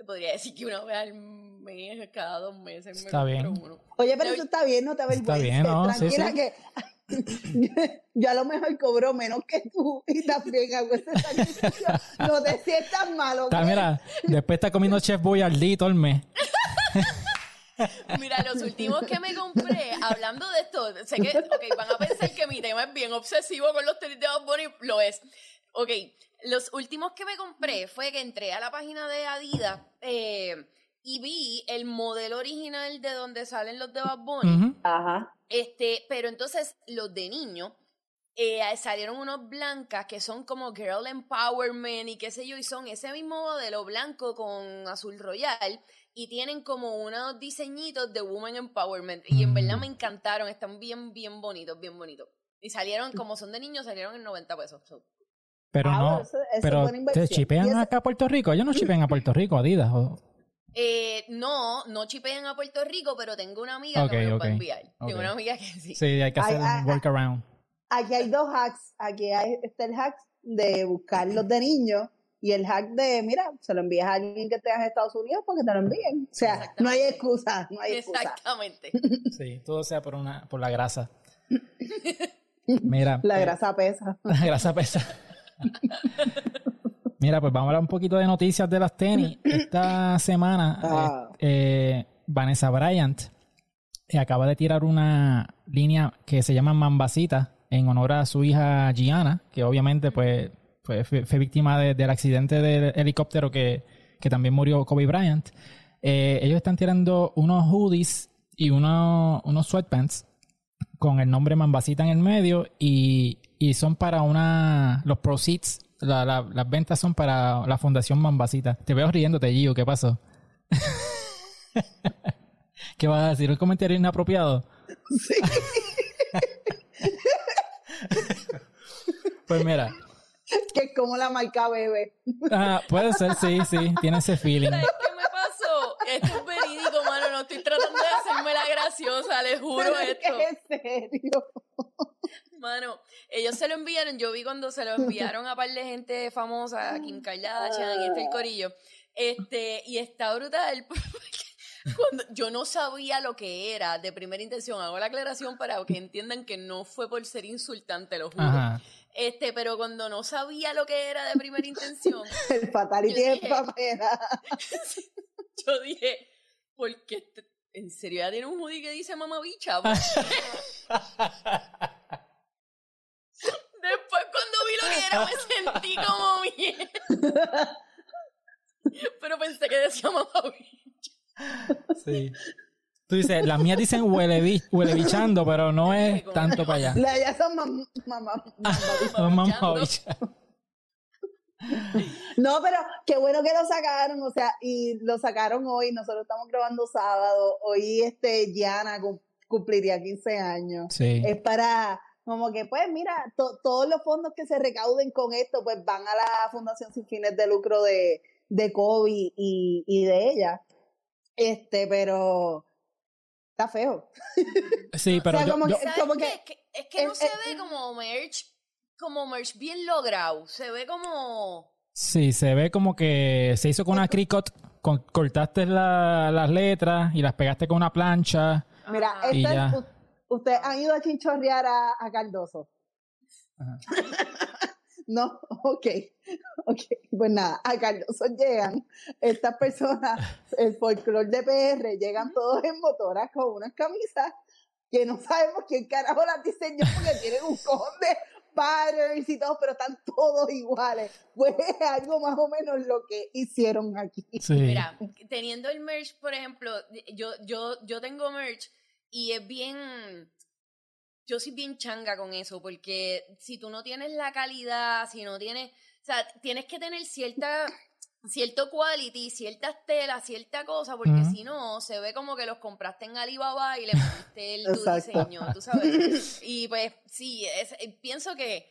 te podría decir que una vez al mes, cada dos meses me Está bien. compro uno. Oye, pero eso está bien, no te Está avergüences. bien, ¿no? Sí, Tranquila sí. que yo a lo mejor cobro menos que tú y también hago ese sacrificio. No te sientas malo. Está, mira, después está comiendo Chef Boyardee todo el mes. Mira, los últimos que me compré, hablando de esto, sé que, ok, van a pensar que mi tema es bien obsesivo con los tenis de Bad Bunny, lo es. Ok, los últimos que me compré fue que entré a la página de Adidas eh, y vi el modelo original de donde salen los de Bad Bunny. Ajá. este, pero entonces los de niño eh, salieron unos blancas que son como Girl Empowerment y qué sé yo, y son ese mismo modelo blanco con azul royal y tienen como unos diseñitos de Woman Empowerment y en verdad Mm. me encantaron, están bien, bien bonitos, bien bonitos. Y salieron, como son de niños, salieron en 90 pesos. So, Pero Ah, no. eso- eso pero te chipean acá a Puerto Rico. Ellos no chipean a Puerto Rico, Adidas. o- Eh, no, no chipean a Puerto Rico, pero tengo una amiga que me los va ok, a enviar. Tengo una amiga que sí. Sí, hay que hacer un workaround. Aquí hay dos hacks. Aquí hay, está el hack de buscar los de niños y el hack de, mira, se lo envías a alguien que esté en Estados Unidos porque te lo envíen. O sea, no hay excusa, no hay excusa. Exactamente. Sí, todo sea por una por la grasa. Mira. La eh, grasa pesa. La grasa pesa. Mira, pues vamos a hablar un poquito de noticias de las tenis. Esta semana, Ah. eh, eh, Vanessa Bryant eh, acaba de tirar una línea que se llama Mambasita en honor a su hija Gianna, que obviamente pues, fue, fue- fue víctima de- del accidente del helicóptero que, que también murió Kobe Bryant. Eh, ellos están tirando unos hoodies y unos, unos sweatpants con el nombre Mambasita en el medio y, y son para una los proceeds la- la- las ventas son para la fundación Mambasita te veo riéndote Gio ¿qué pasó? ¿qué vas a decir? ¿un comentario inapropiado? Sí. pues mira que es como la marca bebé. ah, puede ser sí sí tiene ese feeling ¿Sabes qué me pasó? Esto es verídico, mano. No estoy tratando de hacerme la graciosa, les juro Pero es esto. que es serio. Mano, ellos se lo enviaron. Yo vi cuando se lo enviaron a par de gente famosa, a Kim Kardashian y este el corillo. Este, y está brutal. porque Cuando yo no sabía lo que era de primera intención, hago la aclaración para que entiendan que no fue por ser insultante, lo juro. Ajá. Este, pero cuando no sabía lo que era de primera intención, El fatality dije- Pamela. yo dije, ¿por qué? este- ¿En serio ya tiene un hoodie que dice mamabicha? Después cuando vi lo que era me sentí como mierda. Pero pensé que decía mamabicha. Sí. Tú dices, las mías dicen huele, bi- huele bichando, pero no es tanto para allá. La ya son mam- mamá. Bicha. No, pero qué bueno que lo sacaron, o sea, y lo sacaron hoy. Nosotros estamos grabando sábado. Hoy, este, cum- cumpliría 15 años. Sí. Es para, como que, pues, mira, to- todos los fondos que se recauden con esto, pues van a la Fundación Sin Fines de Lucro de, de Kobe y, y de ella. Este, pero está feo. Sí, pero sea, yo- como yo- que- ¿Sabes como qué? que- Es que, es no se ve como merch, como merch bien logrado. Se ve como... sí, se ve como que se hizo con una Cricut, con- cortaste la- las letras y las pegaste con una plancha. Mira, esta es- ustedes han ido a chinchorrear a, a Cardoso. Ajá. No, ok, ok, pues nada, a Cardoso llegan estas personas, el folclore de PR, llegan todos en motoras con unas camisas que no sabemos quién carajo las diseñó porque tienen un cojón de patterns y todo, pero están todos iguales. Pues es algo más o menos lo que hicieron aquí. Sí. Mira, teniendo el merch, por ejemplo, yo, yo, yo tengo merch y es bien... Yo soy bien changa con eso, porque si tú no tienes la calidad, si no tienes... O sea, tienes que tener cierta... Cierto quality, ciertas telas, cierta cosa, porque si no, se ve como que los compraste en Alibaba y le metiste el tu diseño, tú sabes. Y pues sí, es- pienso que,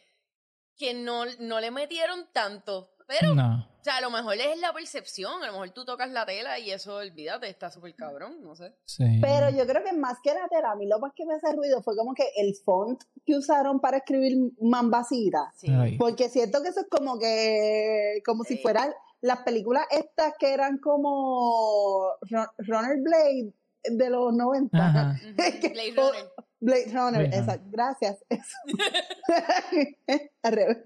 que no, no le metieron tanto, pero No. o sea, a lo mejor es la percepción, a lo mejor tú tocas la tela y eso, olvídate, está súper cabrón, no sé. Sí. Pero yo creo que más que la tela, a mí lo más que me hace ruido fue como que el font que usaron para escribir Mambasita. Sí. Porque siento que eso es como que, como si fueran las películas estas que eran como Ru- Runner Blade de los 90. Ajá. Ujú, Que- Blade o- Runner. Blade Runner, Blade exacto. Gracias. Eso. Al revés.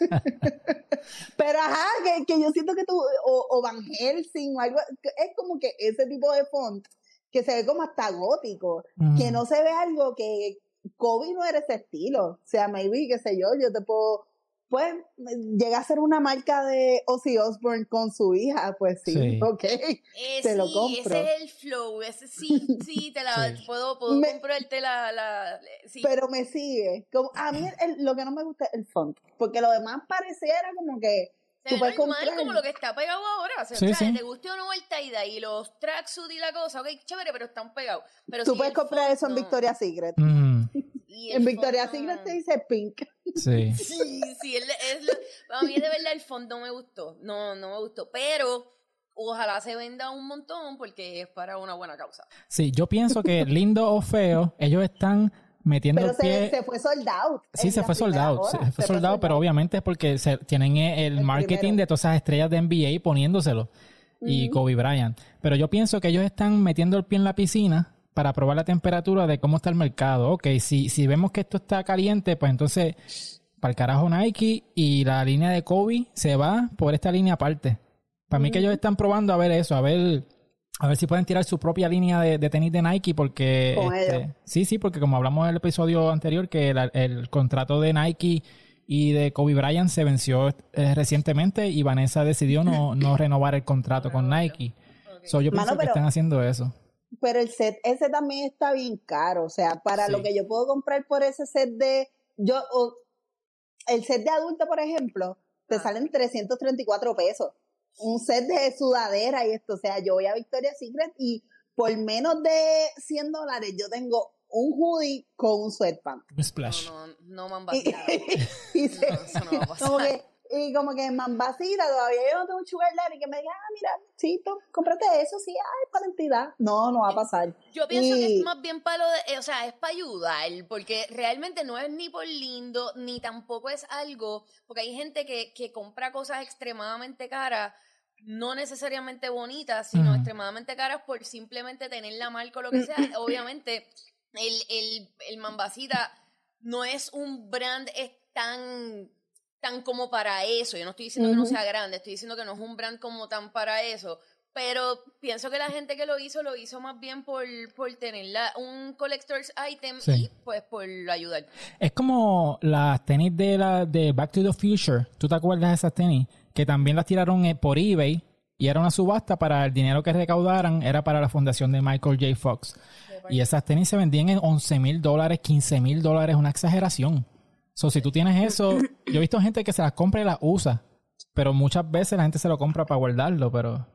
Pero ajá, que, que yo siento que tú, o, o Van Helsing o algo, es como que ese tipo de font que se ve como hasta gótico, que no se ve algo que Kobe no era ese estilo. O sea, maybe, qué sé yo, yo te puedo, pues, llega a ser una marca de Ozzy Osbourne con su hija, pues sí, Sí. ok. Eh, Te sí, lo compro. ese es el flow, ese sí, sí, te la Sí. puedo, puedo Me- comprarte la, la sí. Pero me sigue. Como, a mí el- lo que no me gusta es el font, porque lo demás pareciera como que Se tú puedes normal comprar- como lo que está pegado ahora. O sea, Sí, o sea, sí. te guste o no el tie y los tracksuit y la cosa, ok, chévere, pero están pegados. Pero tú puedes comprar font eso en no. Victoria's Secret. Mm. Y En Victoria's font Secret te dice pink. Sí. Sí, sí, es, es lo- a mí de verdad el fondo no me gustó, no, no me gustó, pero ojalá se venda un montón porque es para una buena causa. Sí, yo pienso que lindo o feo, ellos están metiendo Pero el pie. se, se fue soldado. Sí, se fue soldado, se fue soldado, pero obviamente es porque se, tienen el, El marketing primero. de todas esas estrellas de NBA poniéndoselo y. Kobe Bryant. Pero yo pienso que ellos están metiendo el pie en la piscina para probar la temperatura de cómo está el mercado. Ok, si, si vemos que esto está caliente, pues entonces para el carajo Nike y la línea de Kobe se va por esta línea aparte. Para mí que ellos están probando a ver eso, a ver a ver si pueden tirar su propia línea de, de tenis de Nike porque este, sí, sí, porque como hablamos en el episodio anterior que el, el contrato de Nike y de Kobe Bryant se venció eh, recientemente y Vanessa decidió no, no renovar el contrato con Nike. Ok. So, yo Mano, pienso que están haciendo eso. Pero el set ese también está bien caro. O sea, para Sí. lo que yo puedo comprar por ese set de. yo o- El set de adulto, por ejemplo, te Ah. salen 334 pesos. Un set de sudadera y esto. O sea, yo voy a Victoria's Secret y por menos de 100 dólares yo tengo un hoodie con un sweatpant. Un splash. No, no, no me han Y, vaciado. y se- No, eso no va a pasar. como que, y como que en Mambasita todavía yo no tengo un sugar daddy que me diga, ah, mira, sí, tú, cómprate eso, sí, ay, para la entidad. No, no va a pasar. Yo pienso que es más bien para lo de, eh, o sea, es para ayudar, porque realmente no es ni por lindo, ni tampoco es algo, porque hay gente que, que compra cosas extremadamente caras no necesariamente bonitas, sino Ujú. extremadamente caras por simplemente tener la marca o lo que sea. Obviamente, el, el, el Mambasita no es un brand es tan, tan como para eso. Yo no estoy diciendo que no sea grande, estoy diciendo que no es un brand como tan para eso. Pero pienso que la gente que lo hizo, lo hizo más bien por, por tener la- un collector's item Sí. y pues por ayudar. Es como las tenis de, la, de Back to the Future. ¿Tú te acuerdas de esas tenis? Que también las tiraron eh, por eBay y era una subasta para el dinero que recaudaran, era para la fundación de Michael J. Fox. Y esas tenis se vendían en 11 mil dólares, 15 mil dólares, una exageración. So, si tú tienes eso, yo he visto gente que se las compra y las usa, pero muchas veces la gente se lo compra para guardarlo, pero...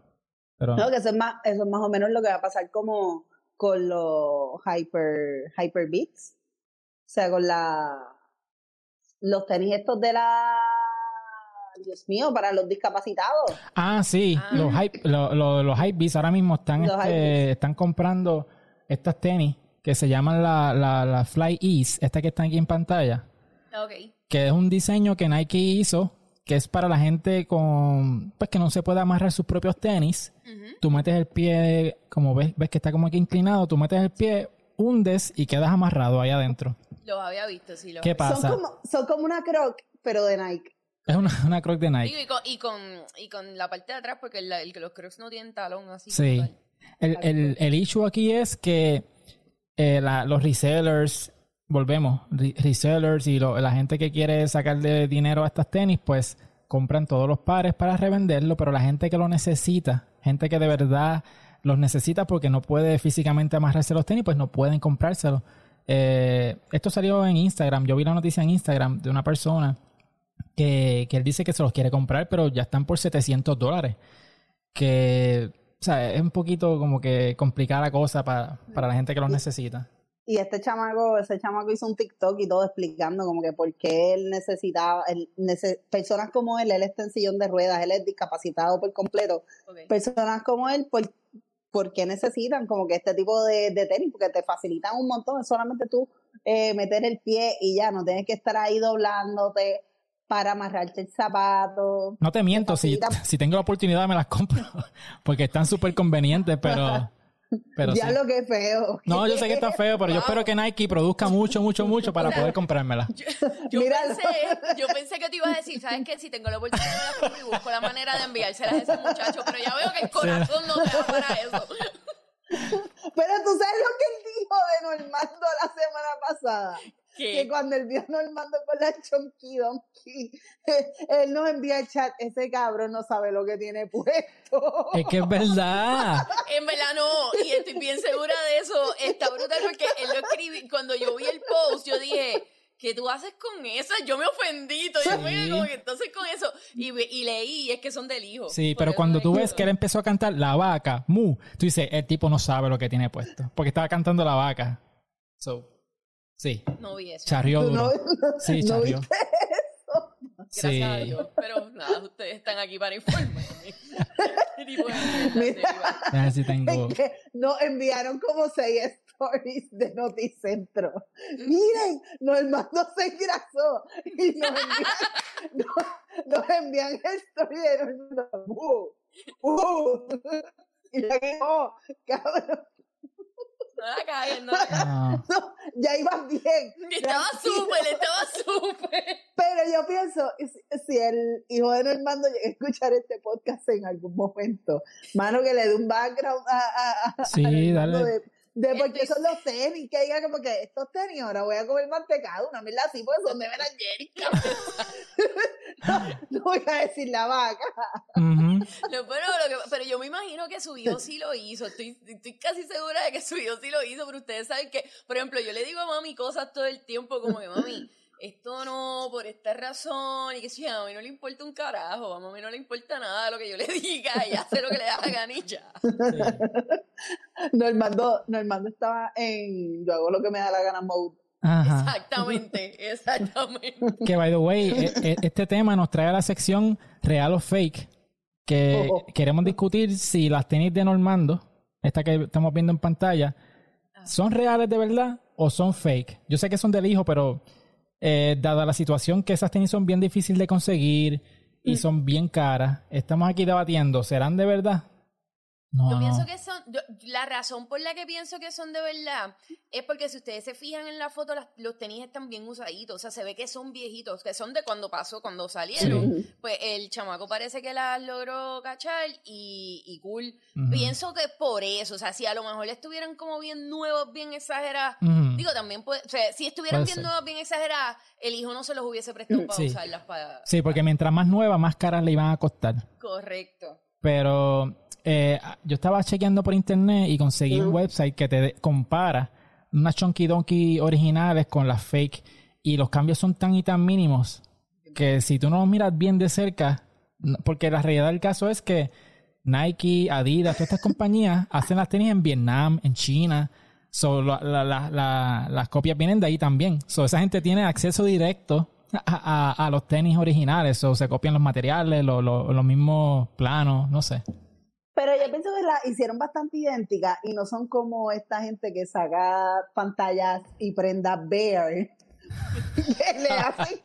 pero No, que eso es más, eso es más o menos lo que va a pasar como con los hyper, hyper beats. O sea, con la los tenis estos de la Dios mío, para los discapacitados. Ah, sí, Ah. los hype, lo- lo- los hypebeats ahora mismo están, este, están comprando estas tenis que se llaman la, la, la Fly Ease, esta que está aquí en pantalla, Ok. que es un diseño que Nike hizo, que es para la gente con, pues que no se puede amarrar sus propios tenis. Tú metes el pie, como ves, ves que está como aquí inclinado, tú metes el pie, hundes y quedas amarrado ahí adentro. Los había visto, sí. Los ¿Qué había pasa? Son como, son como una croc, pero de Nike. Es una, una croc de. Nike. Y con, y, con, y con la parte de atrás, porque el, el, los crocs no tienen talón así. Sí. El, el, el issue aquí es que eh, la- los resellers, volvemos, re- resellers y lo- la gente que quiere sacarle dinero a estas tenis, pues compran todos los pares para revenderlo, pero la gente que lo necesita, gente que de verdad los necesita porque no puede físicamente amarrarse los tenis, pues no pueden comprárselo. Eh, esto salió en Instagram, yo vi la noticia en Instagram de una persona que, que él dice que se los quiere comprar, pero ya están por 700 dólares. Que, o sea, es un poquito como que complicada la cosa para, para la gente que los necesita. Y este chamaco, ese chamaco hizo un TikTok y todo explicando como que por qué él necesitaba, él nece- personas como él, él está en sillón de ruedas, él es discapacitado por completo, personas como él, por, ¿por qué necesitan como que este tipo de, de tenis? Porque te facilitan un montón, es solamente tú eh, meter el pie y ya, no tienes que estar ahí doblándote para amarrarte el zapato. No te miento, si, si tengo la oportunidad me las compro, porque están súper convenientes, pero, pero sí. ya lo que es feo. No, yo sé que está feo, pero yo espero que Nike produzca mucho, mucho, mucho para poder comprármela. Yo Mira, pensé, yo pensé que te ibas a decir, ¿sabes qué? Si tengo la oportunidad y busco la manera de enviárselas a ese muchacho, pero ya veo que el corazón no te da para eso. Pero tú sabes lo que él dijo de Normando la semana pasada. que cuando él vio a Normando con la Chonky Donkey, él nos envía el chat, ese cabrón no sabe lo que tiene puesto. Es que es verdad. En verdad no, y estoy bien segura de eso. Está brutal porque él lo escribí. Cuando yo vi el post, yo dije, ¿qué tú haces con esa? Yo me ofendí, yo me Sí. como que entonces con eso. Y, leí, y es que son del hijo. Sí, pero cuando tú ves que él empezó a cantar la vaca, mu, tú dices, el tipo no sabe lo que tiene puesto, porque estaba cantando la vaca. So, sí, No vi eso. charrió duro. no- Sí, no charrió. viste eso. Gracias Sí. a Dios. Pero nada, ustedes están aquí para informarme. Mira. ver si tengo. Es que nos enviaron como seis stories de Noticentro. Miren, Normando se engrasó y nos envían, nos, nos envían el story de Normando. Uh, uh. Y yo que, oh, cabrón, No la caguen, no la caguen. Ah, no, ya ibas bien. Estaba súper, estaba súper. Pero yo pienso, si- el hijo de Normando llega a escuchar este podcast en algún momento, mano, que le dé un background a, a, a- Sí, dale. de, de por qué son los tenis, que diga como que estos tenis ahora voy a comer mantecado, una mierda así, pues son de cabrón. no, no voy a decir la vaca. ujú. No, pero, lo que- pero yo me imagino que su hijo sí lo hizo. Estoy, estoy casi segura de que su hijo sí lo hizo, pero ustedes saben que, por ejemplo, yo le digo a mami cosas todo el tiempo, como que mami, esto no, por esta razón, y que si a mí no le importa un carajo, a mami no le importa nada lo que yo le diga, ella hace lo que le da la ganilla. Normando, Normando estaba en yo hago lo que me da la gana mode. Ajá. Exactamente, exactamente. Que, by the way, e- e- este tema nos trae a la sección real o fake. Que Oh, oh. queremos discutir si las tenis de Normando, esta que estamos viendo en pantalla, son reales de verdad o son fake. Yo sé que son del hijo, pero eh, dada la situación que esas tenis son bien difíciles de conseguir y son bien caras. Estamos aquí debatiendo, ¿serán de verdad? No, Yo no. pienso que son, yo- la razón por la que pienso que son de verdad es porque si ustedes se fijan en la foto, las- los tenis están bien usaditos, o sea, se ve que son viejitos, que son de cuando pasó, cuando salieron. Sí. Pues el chamaco parece que las logró cachar y, y cool. Pienso que por eso, o sea, si a lo mejor estuvieran como bien nuevos, bien exageradas, digo, también puede, o sea, si estuvieran Puede bien ser. nuevas, bien exageradas, el hijo no se los hubiese prestado para Sí. usarlas para... Sí, porque mientras más nueva, más caras le iban a costar. Correcto. Pero eh, yo estaba chequeando por internet y conseguí un website que te compara unas Chunky Donkey originales con las fake y los cambios son tan y tan mínimos que si tú no los miras bien de cerca, porque la realidad del caso es que Nike, Adidas, todas estas compañías hacen las tenis en Vietnam, en China. So, la- la- la- la- las copias vienen de ahí también. So, esa gente tiene acceso directo a, a- a los tenis originales. O se copian los materiales, lo- lo- los mismos planos, no sé. Pero yo pienso que la hicieron bastante idéntica y no son como esta gente que saca pantallas y prenda Bear. que le hacen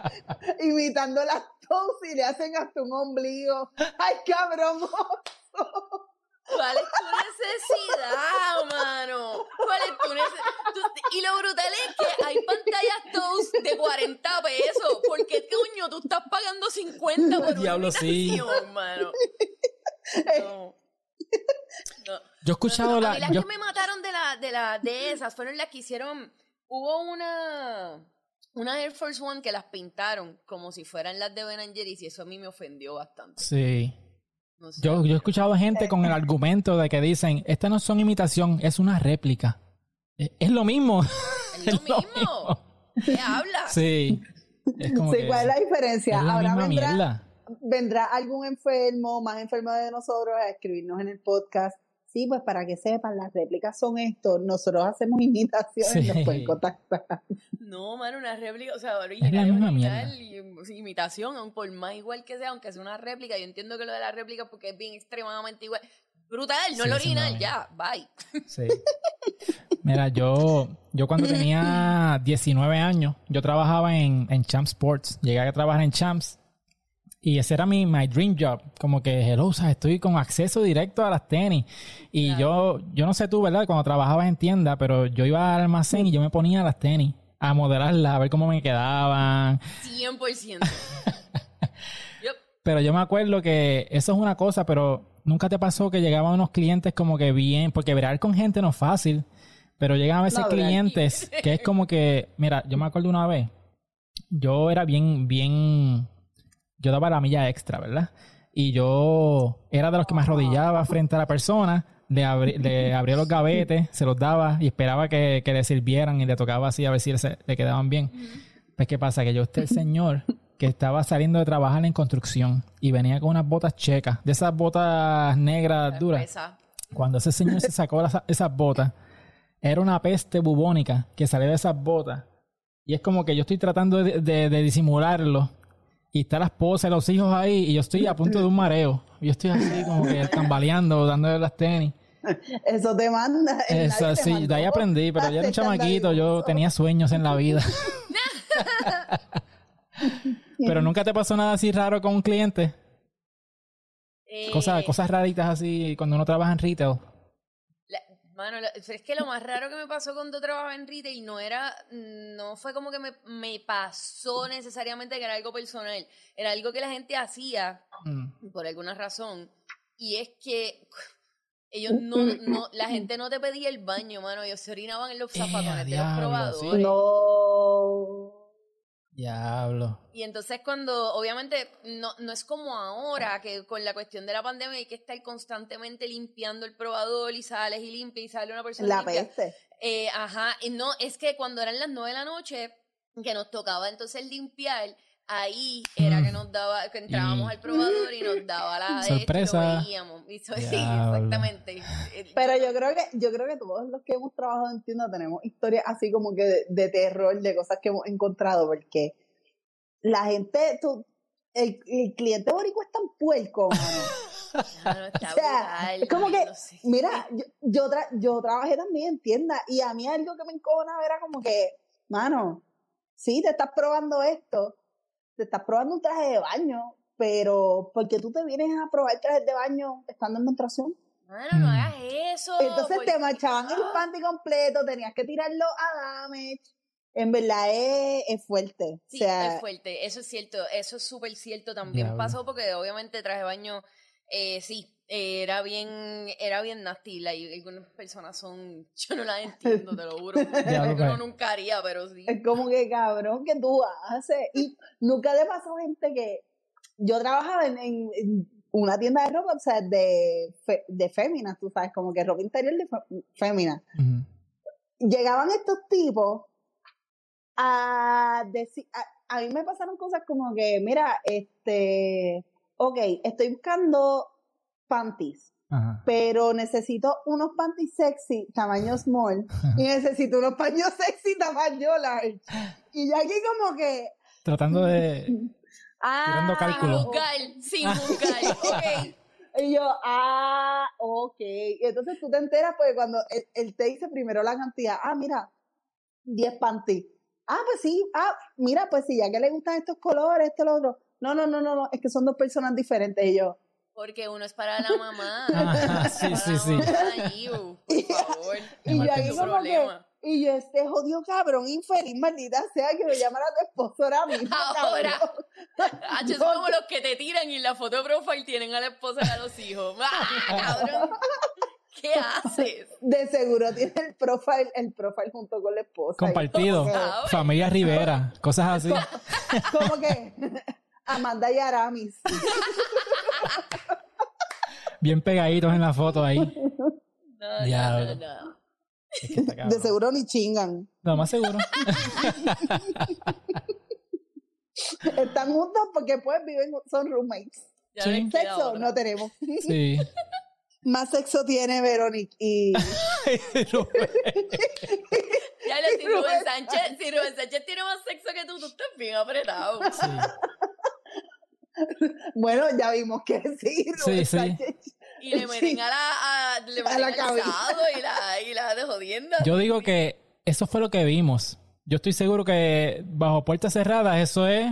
imitando las toes y le hacen hasta un ombligo. ¡Ay, cabrón! ¿Cuál es tu necesidad, mano? ¿Cuál es tu necesidad? Y lo brutal es que hay pantallas toast de 40 pesos. ¿Por qué, coño, tú estás pagando 50 por una Diablo, sí. imitación, mano? No. No. Yo he escuchado A la. mí las yo- que me mataron de, la, de, la, de esas fueron las que hicieron. Hubo una. Una Air Force One que las pintaron como si fueran las de Ben Jerry's y eso a mí me ofendió bastante. Sí. No sé. Yo, yo he escuchado gente con el argumento de que dicen, estas no son imitación, es una réplica. Es, es lo mismo. es lo mismo. ¿Qué hablas? Sí. Es como Sí, que ¿Cuál es la diferencia? es la Ahora misma vendrá, mierda. Vendrá algún enfermo, más enfermo de nosotros, a escribirnos en el podcast. Sí, pues para que sepan, las réplicas son esto. Nosotros hacemos imitaciones, Sí. nos pueden contactar. No, mano, una réplica, o sea, original, original y imitación, por más igual que sea, aunque sea una réplica, yo entiendo que lo de la réplica porque es bien extremadamente igual. Brutal, no Sí, el sí, original, ya, bye. Sí. Mira, yo, yo cuando tenía 19 años, yo trabajaba en, en Champs Sports. Llegué a trabajar en Champs. Y ese era mi my dream job. Como que, hello, o sea, estoy con acceso directo a las tenis. Y yo, yo no sé tú, ¿verdad? Cuando trabajabas en tienda, pero yo iba al almacén y yo me ponía las tenis a modelarlas, a ver cómo me quedaban. 100%. Yup. Pero yo me acuerdo que eso es una cosa, pero nunca te pasó que llegaban unos clientes como que bien, porque bregar con gente no es fácil, pero llegaban a veces No, clientes que es como que, mira, yo me acuerdo una vez, yo era bien, bien, yo daba la milla extra, ¿verdad? Y yo era de los que me arrodillaba frente a la persona, le, abrí- le abría los gavetes, se los daba y esperaba que, que le sirvieran y le tocaba así a ver si le quedaban bien. Pues, ¿qué pasa? Que yo este el señor que estaba saliendo de trabajar en construcción y venía con unas botas checas, de esas botas negras duras. Cuando ese señor se sacó las- esas botas, era una peste bubónica que salía de esas botas. Y es como que yo estoy tratando de, de- de disimularlo. Y está la esposa y los hijos ahí. Y yo estoy a punto de un mareo. Yo estoy así como que tambaleando, dándole las tenis. Eso te manda. Eso te sí, de ahí aprendí. Pero yo era un chamaquito. Yo tenía sueños en la vida. pero nunca te pasó nada así raro con un cliente. Eh, Cosas, cosas raritas así cuando uno trabaja en retail. La- es que lo más raro que me pasó cuando trabajaba en retail no era, no fue como que me, me pasó necesariamente que era algo personal, era algo que la gente hacía Mm. por alguna razón. Y es que ellos no, no, la gente no te pedía el baño, mano. Ellos se orinaban en los Eh, zapatones de los diablo, probadores. No. Diablo. Y entonces cuando, obviamente, no, no es como ahora, que con la cuestión de la pandemia hay que estar constantemente limpiando el probador y sales y limpia y sale una persona La limpia. peste. Eh, ajá, y no, es que cuando eran las nueve de la noche, que nos tocaba entonces limpiar, ahí era Mm. que nos daba, que entrábamos Y- al probador y nos daba la de esto y Sorpresa. lo veíamos. Y so- sí, exactamente. Pero yo creo que yo creo que todos los que hemos trabajado en tienda tenemos historias así como que de, de terror, de cosas que hemos encontrado, porque la gente, tú, el, el cliente boricua es tan puerco, mano. Está O sea, brutal, es como que, no sé. Mira, yo, yo, tra- yo trabajé también en tienda y a mí algo que me encojonaba era como que, mano, sí, te estás probando esto, te estás probando un traje de baño, pero ¿por qué tú te vienes a probar trajes de baño estando en menstruación? Mano, no Mm. hagas eso. Entonces te marchaban el panty completo, tenías que tirarlo a damage. En verdad es, es fuerte. Sí, o sea, es fuerte, eso es cierto, eso es súper cierto también pasó porque obviamente traje de baño, eh, sí, era bien, era bien nasty, like, algunas personas son, yo no las entiendo, te lo juro, uno pues. nunca haría, pero sí. es como que cabrón que tú haces. Y nunca le pasó gente que yo trabajaba en, en- en una tienda de ropa, o sea, de, fe- de féminas, tú sabes, como que ropa interior de fe- fémina. Ujú. Llegaban estos tipos a decir, a, a mí me pasaron cosas como que, mira, este, ok, estoy buscando panties. Ajá. pero necesito unos panties sexy tamaño small y necesito unos paños sexy tamaño large. Y yo aquí como que... Tratando de. Ah, Tirando Sin cálculo. juzgar, sin juzgar, ok. Y yo, ah, ok. Y entonces tú te enteras porque cuando él, él te dice primero la cantidad, ah, mira, 10 panties. Ah, pues sí, ah, mira, pues sí, ya que le gustan estos colores, esto, lo otro. No, no, no, no, no, es que son dos personas diferentes. Y yo, Porque uno es para la mamá. Ajá, sí, para sí, la sí. mamá, Giu, por favor. y yo que, problema. y yo, este jodido cabrón, infeliz, maldita sea, que me llamara a tu esposo ahora mismo, Ahora. cabrón. Ah, soy como los que te tiran y en la foto de profile tienen a la esposa y a los hijos. ¡Ah, cabrón! ¿Qué haces? De seguro tiene el profile, el profile junto con la esposa. Compartido. Familia Rivera. Cosas así. Como como que Amanda y Aramis. Bien pegaditos en la foto ahí. No, no, Diablo. no, no. Es que está cabrón. De seguro ni chingan. Lo más seguro. Están juntos porque pues viven, son roommates. Ya Sí. Sexo no tenemos. Sí. Más sexo tiene Verónica y Ya lo, si Rubén Rubén Sánchez, si Rubén Sánchez tiene más sexo que tú, tú estás bien apretado. Sí. bueno, ya vimos que sí. Rubén Sí, sí. Y le meten Sí. a la, a, le A meten la cabeza. sado y la, y la de jodienda. Yo digo que eso fue lo que vimos. Yo estoy seguro que bajo puertas cerradas eso es.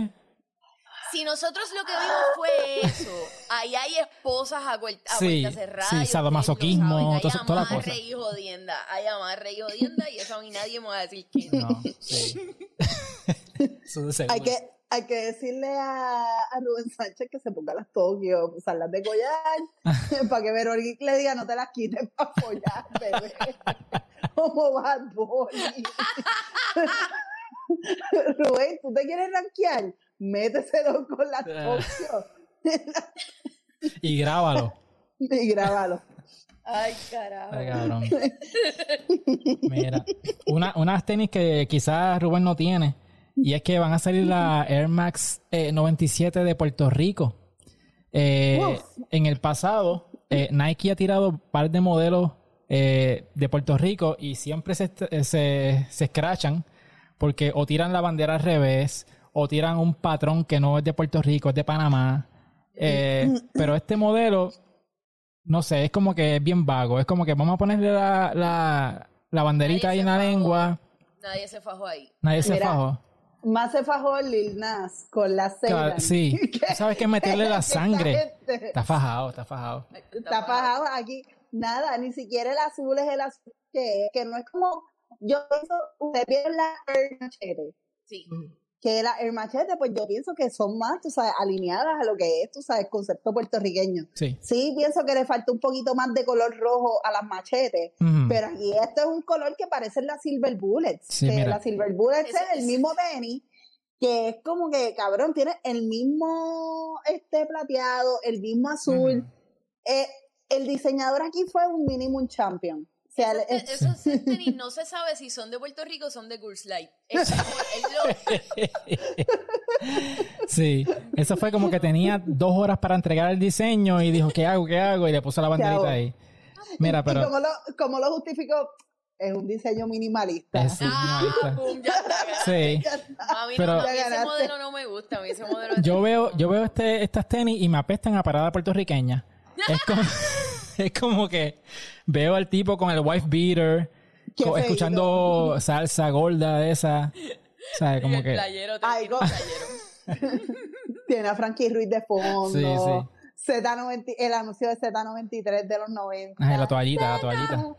Si nosotros lo que vimos fue eso, ahí hay esposas a, cuel- a Sí, puerta cerrada. sí, sadomasoquismo, hay toda toda la amarre cosa. y jodienda, hay amarre y jodienda y eso a mí nadie me va a decir que no. No, sí. Eso de seguro. Hay que, hay que decirle a, a Rubén Sánchez que se ponga las Tokio, usarlas de collar, para que Verónica le diga no te las quites para follar, bebé. Como Bad Bunny. Rubén, ¿tú te quieres rankear? Méteselo con las Ah. Tokio Y grábalo. y grábalo. Ay, carajo. Ay, cabrón. Mira, una, unas tenis que quizás Rubén no tiene, y es que van a salir la Air Max eh, 97 de Puerto Rico. Eh, en el pasado, eh, Nike ha tirado un par de modelos eh, de Puerto Rico y siempre se, eh, se, se escrachan porque o tiran la bandera al revés o tiran un patrón que no es de Puerto Rico, es de Panamá. Eh, pero este modelo, no sé, es como que es bien vago. Es como que vamos a ponerle la, la, la banderita ahí en la fajó. lengua. Nadie se fajó ahí. Nadie se fajó. Más se fajó Lil Nas con la cena. sí. Sabes que meterle la sangre. Está, Está fajado, está fajado. está fajado aquí. Nada, ni siquiera el azul es el azul que, que no es como. Yo pienso, usted vieron la Machete, Sí. Que la Air Machete, pues yo pienso que son más, tú sabes, alineadas a lo que es, tú sabes, concepto puertorriqueño. Sí. Sí, pienso que le falta un poquito más de color rojo a las machetes, pero aquí esto es un color que parece la Silver Bullets. Sí, que mira. la Silver Bullets es el mismo tenis, que es como que, cabrón, tiene el mismo este plateado, el mismo azul. Eh, el diseñador aquí fue un minimum champion. Sea, Esos, es- esos tenis no se sabe si son de Puerto Rico o son de Girls Light. Es Sí, eso fue como que tenía dos horas para entregar el diseño y dijo, ¿qué hago? ¿Qué hago? Y le puso la banderita ahí. Mira, ¿Y pero... cómo lo, cómo lo justificó? Es un diseño minimalista. Es- Sí, Ah, minimalista. boom, ya está. Sí. A mí, Pero- no, a mí ese modelo no me gusta. A mí ese modelo Yo veo, yo veo este, estas tenis y me apestan a parada puertorriqueña. Es como, es como que veo al tipo con el wife beater, escuchando salsa gorda de esa. ¿Sabes? Como el que... playero, Ay, tiene un go- playero. Tiene a Frankie Ruiz de fondo. Sí, sí. Z90, el anuncio de Z93 de los 90. Ajá, la toallita, la toallita. 90.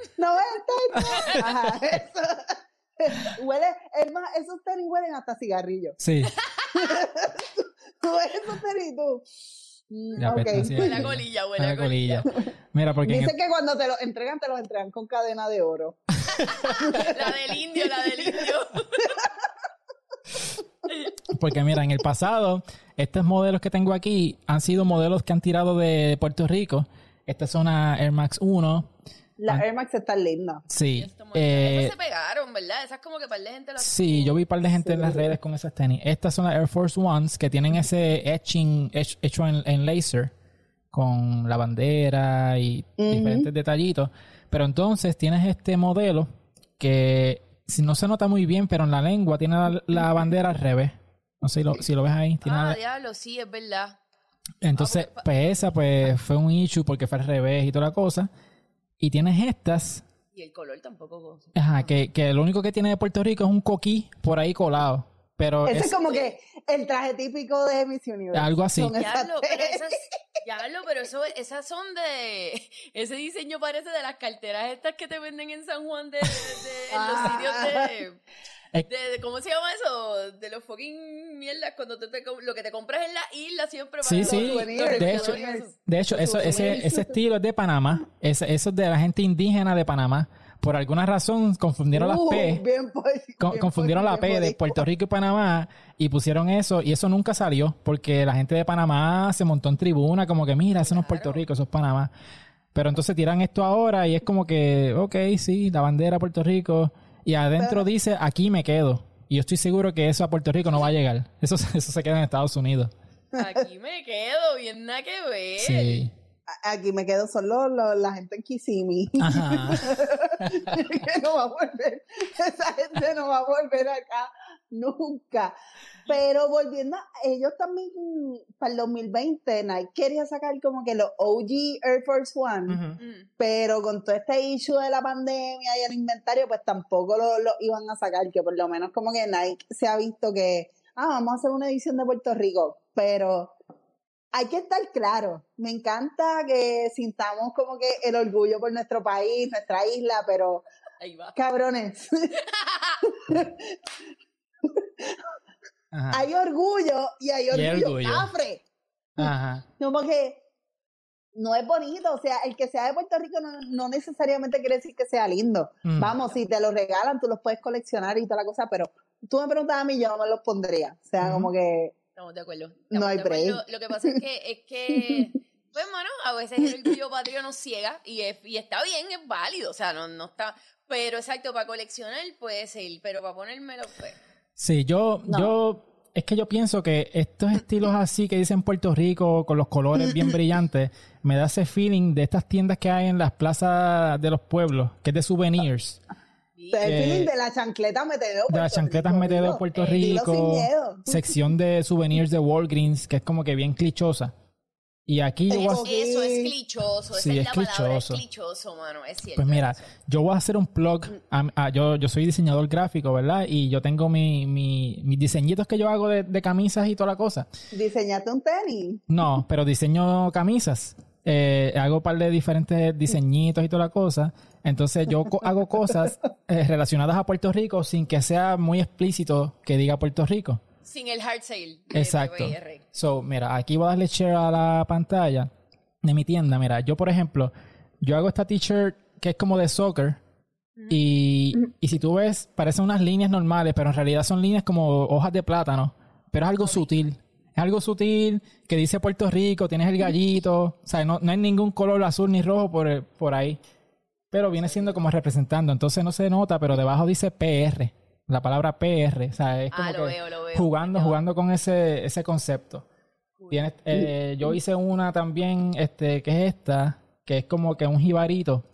Ajá, eso. Huele, es más, esos tenis huelen hasta cigarrillo. Sí. Tú ves esos tenis y tú. Mm, Ya ok. apesta, sí. Huele a colilla, huele a La colilla. colilla. Mira, porque en Dice el- que cuando te los entregan, te los entregan con cadena de oro. La del indio, la del indio. Porque mira, en el pasado, estos modelos que tengo aquí han sido modelos que han tirado de Puerto Rico. Esta es una Air Max 1. Las Ah. Air Max están lindas. Sí. Eh, se pegaron, ¿verdad? Esas como que para la gente las sí, yo vi un par de gente en las redes con esas tenis. Estas son las Air Force Ones que tienen ese etching hech- hecho en, en laser con la bandera y diferentes detallitos. Pero entonces tienes este modelo que si no se nota muy bien, pero en la lengua tiene la, la bandera al revés. No sé si lo, si lo ves ahí. Tiene Ah, la- diablo, sí, es verdad. Entonces, Ah, pues esa pues fue un issue porque fue al revés y toda la cosa. Y tienes estas, Y el color tampoco. ajá, que, que lo único que tiene de Puerto Rico es un coquí por ahí colado. Pero Ese es es como que el traje típico de Miss Universe. algo así. Diablo, pero esas, diablo, pero eso, esas son de. Ese diseño parece de las carteras estas que te venden en San Juan de, de- de- en los Ah. sitios de, de- de- ¿Cómo se llama eso? De los fucking mierdas cuando tú te, com- lo que te compras en la isla siempre Sí, para sí. souvenirs, De hecho, de hecho eso, ese, ese estilo es de Panamá. Ese, eso es de la gente indígena de Panamá. Por alguna razón confundieron las Uh, P. bien por- Con- bien confundieron la P bien de. Puerto Rico y Panamá y pusieron eso y eso nunca salió porque la gente de Panamá se montó en tribuna como que mira, eso no es Puerto. Rico, eso es Panamá. Pero entonces tiran esto ahora y es como que, ok, sí, la bandera Puerto Rico y adentro dice aquí me quedo. Y yo estoy seguro que eso a Puerto Rico no va a llegar. Eso, eso se queda en Estados Unidos. Aquí me quedo, bien nada que ver. Sí. Aquí me quedo solo lo- la gente en Kissimmee. Ajá. que no va a volver. Esa gente no va a volver acá nunca. Pero volviendo, a- ellos también para el 2020, Nike quería sacar como que los OG Air Force One. Mm. pero con todo este issue de la pandemia y el inventario, pues tampoco lo, lo iban a sacar, que por lo menos como que Nike se ha visto que, ah, vamos a hacer una edición de Puerto Rico, pero hay que estar claro. Me encanta que sintamos como que el orgullo por nuestro país, nuestra isla, pero Ahí va. cabrones, Ajá. hay orgullo y hay Y hay orgullo, orgullo. cafre. Ajá. Como que no es bonito, o sea, el que sea de Puerto Rico no, no necesariamente quiere decir que sea lindo. Mm. Vamos, si te los regalan, tú los puedes coleccionar y toda la cosa, pero tú me preguntas a mí, yo no me los pondría. O sea, como que Estamos de acuerdo. No hay acuerdo. Lo que pasa es que, es que pues, mano, a veces el orgullo patrio nos ciega y, es- y está bien, es válido. O sea, no, no está. Pero exacto, para coleccionar puede ser, pero para ponérmelo, pues. Sí, yo, No. yo, es que yo pienso que estos estilos así que dicen Puerto Rico, con los colores bien brillantes, me da ese feeling de estas tiendas que hay en las plazas de los pueblos, que es de souvenirs. sí. el que- feeling de la chancleta metedeo. De las chancletas metedeo de Puerto sin Rico, miedo. sección de souvenirs de Walgreens, que es como que bien clichosa. Y aquí yo voy a, Eso sí. Eso es clichoso, esa Sí, es, es la palabra, es clichoso. clichoso, mano, es cierto. pues mira, eso. yo voy a hacer un plug. a- a- yo, yo soy diseñador gráfico, ¿verdad? Y yo tengo mi, mi- mis diseñitos que yo hago de, de camisas y toda la cosa. Diseñate un tenis. No, pero diseño camisas. Eh, hago un par de diferentes diseñitos y toda la cosa. Entonces yo co- hago cosas eh, relacionadas a Puerto Rico sin que sea muy explícito que diga Puerto Rico. Sin el hard sale. Exacto. So, mira, aquí voy a darle share a la pantalla de mi tienda. Mira, yo por ejemplo, yo hago esta t-shirt que es como de soccer. Y, y si tú ves, parecen unas líneas normales, pero en realidad son líneas como hojas de plátano. Pero es algo sutil. Es algo sutil que dice Puerto Rico, tienes el gallito. O sea, no, no hay ningún color azul ni rojo por, el- por ahí. Pero viene siendo como representando. Entonces no se nota, pero debajo dice PR. La palabra PR. O sea, es como Ah, lo que veo, lo veo. jugando, jugando con ese, ese concepto. Tienes, eh, yo hice una también, este, que es esta, que es como que un jibarito,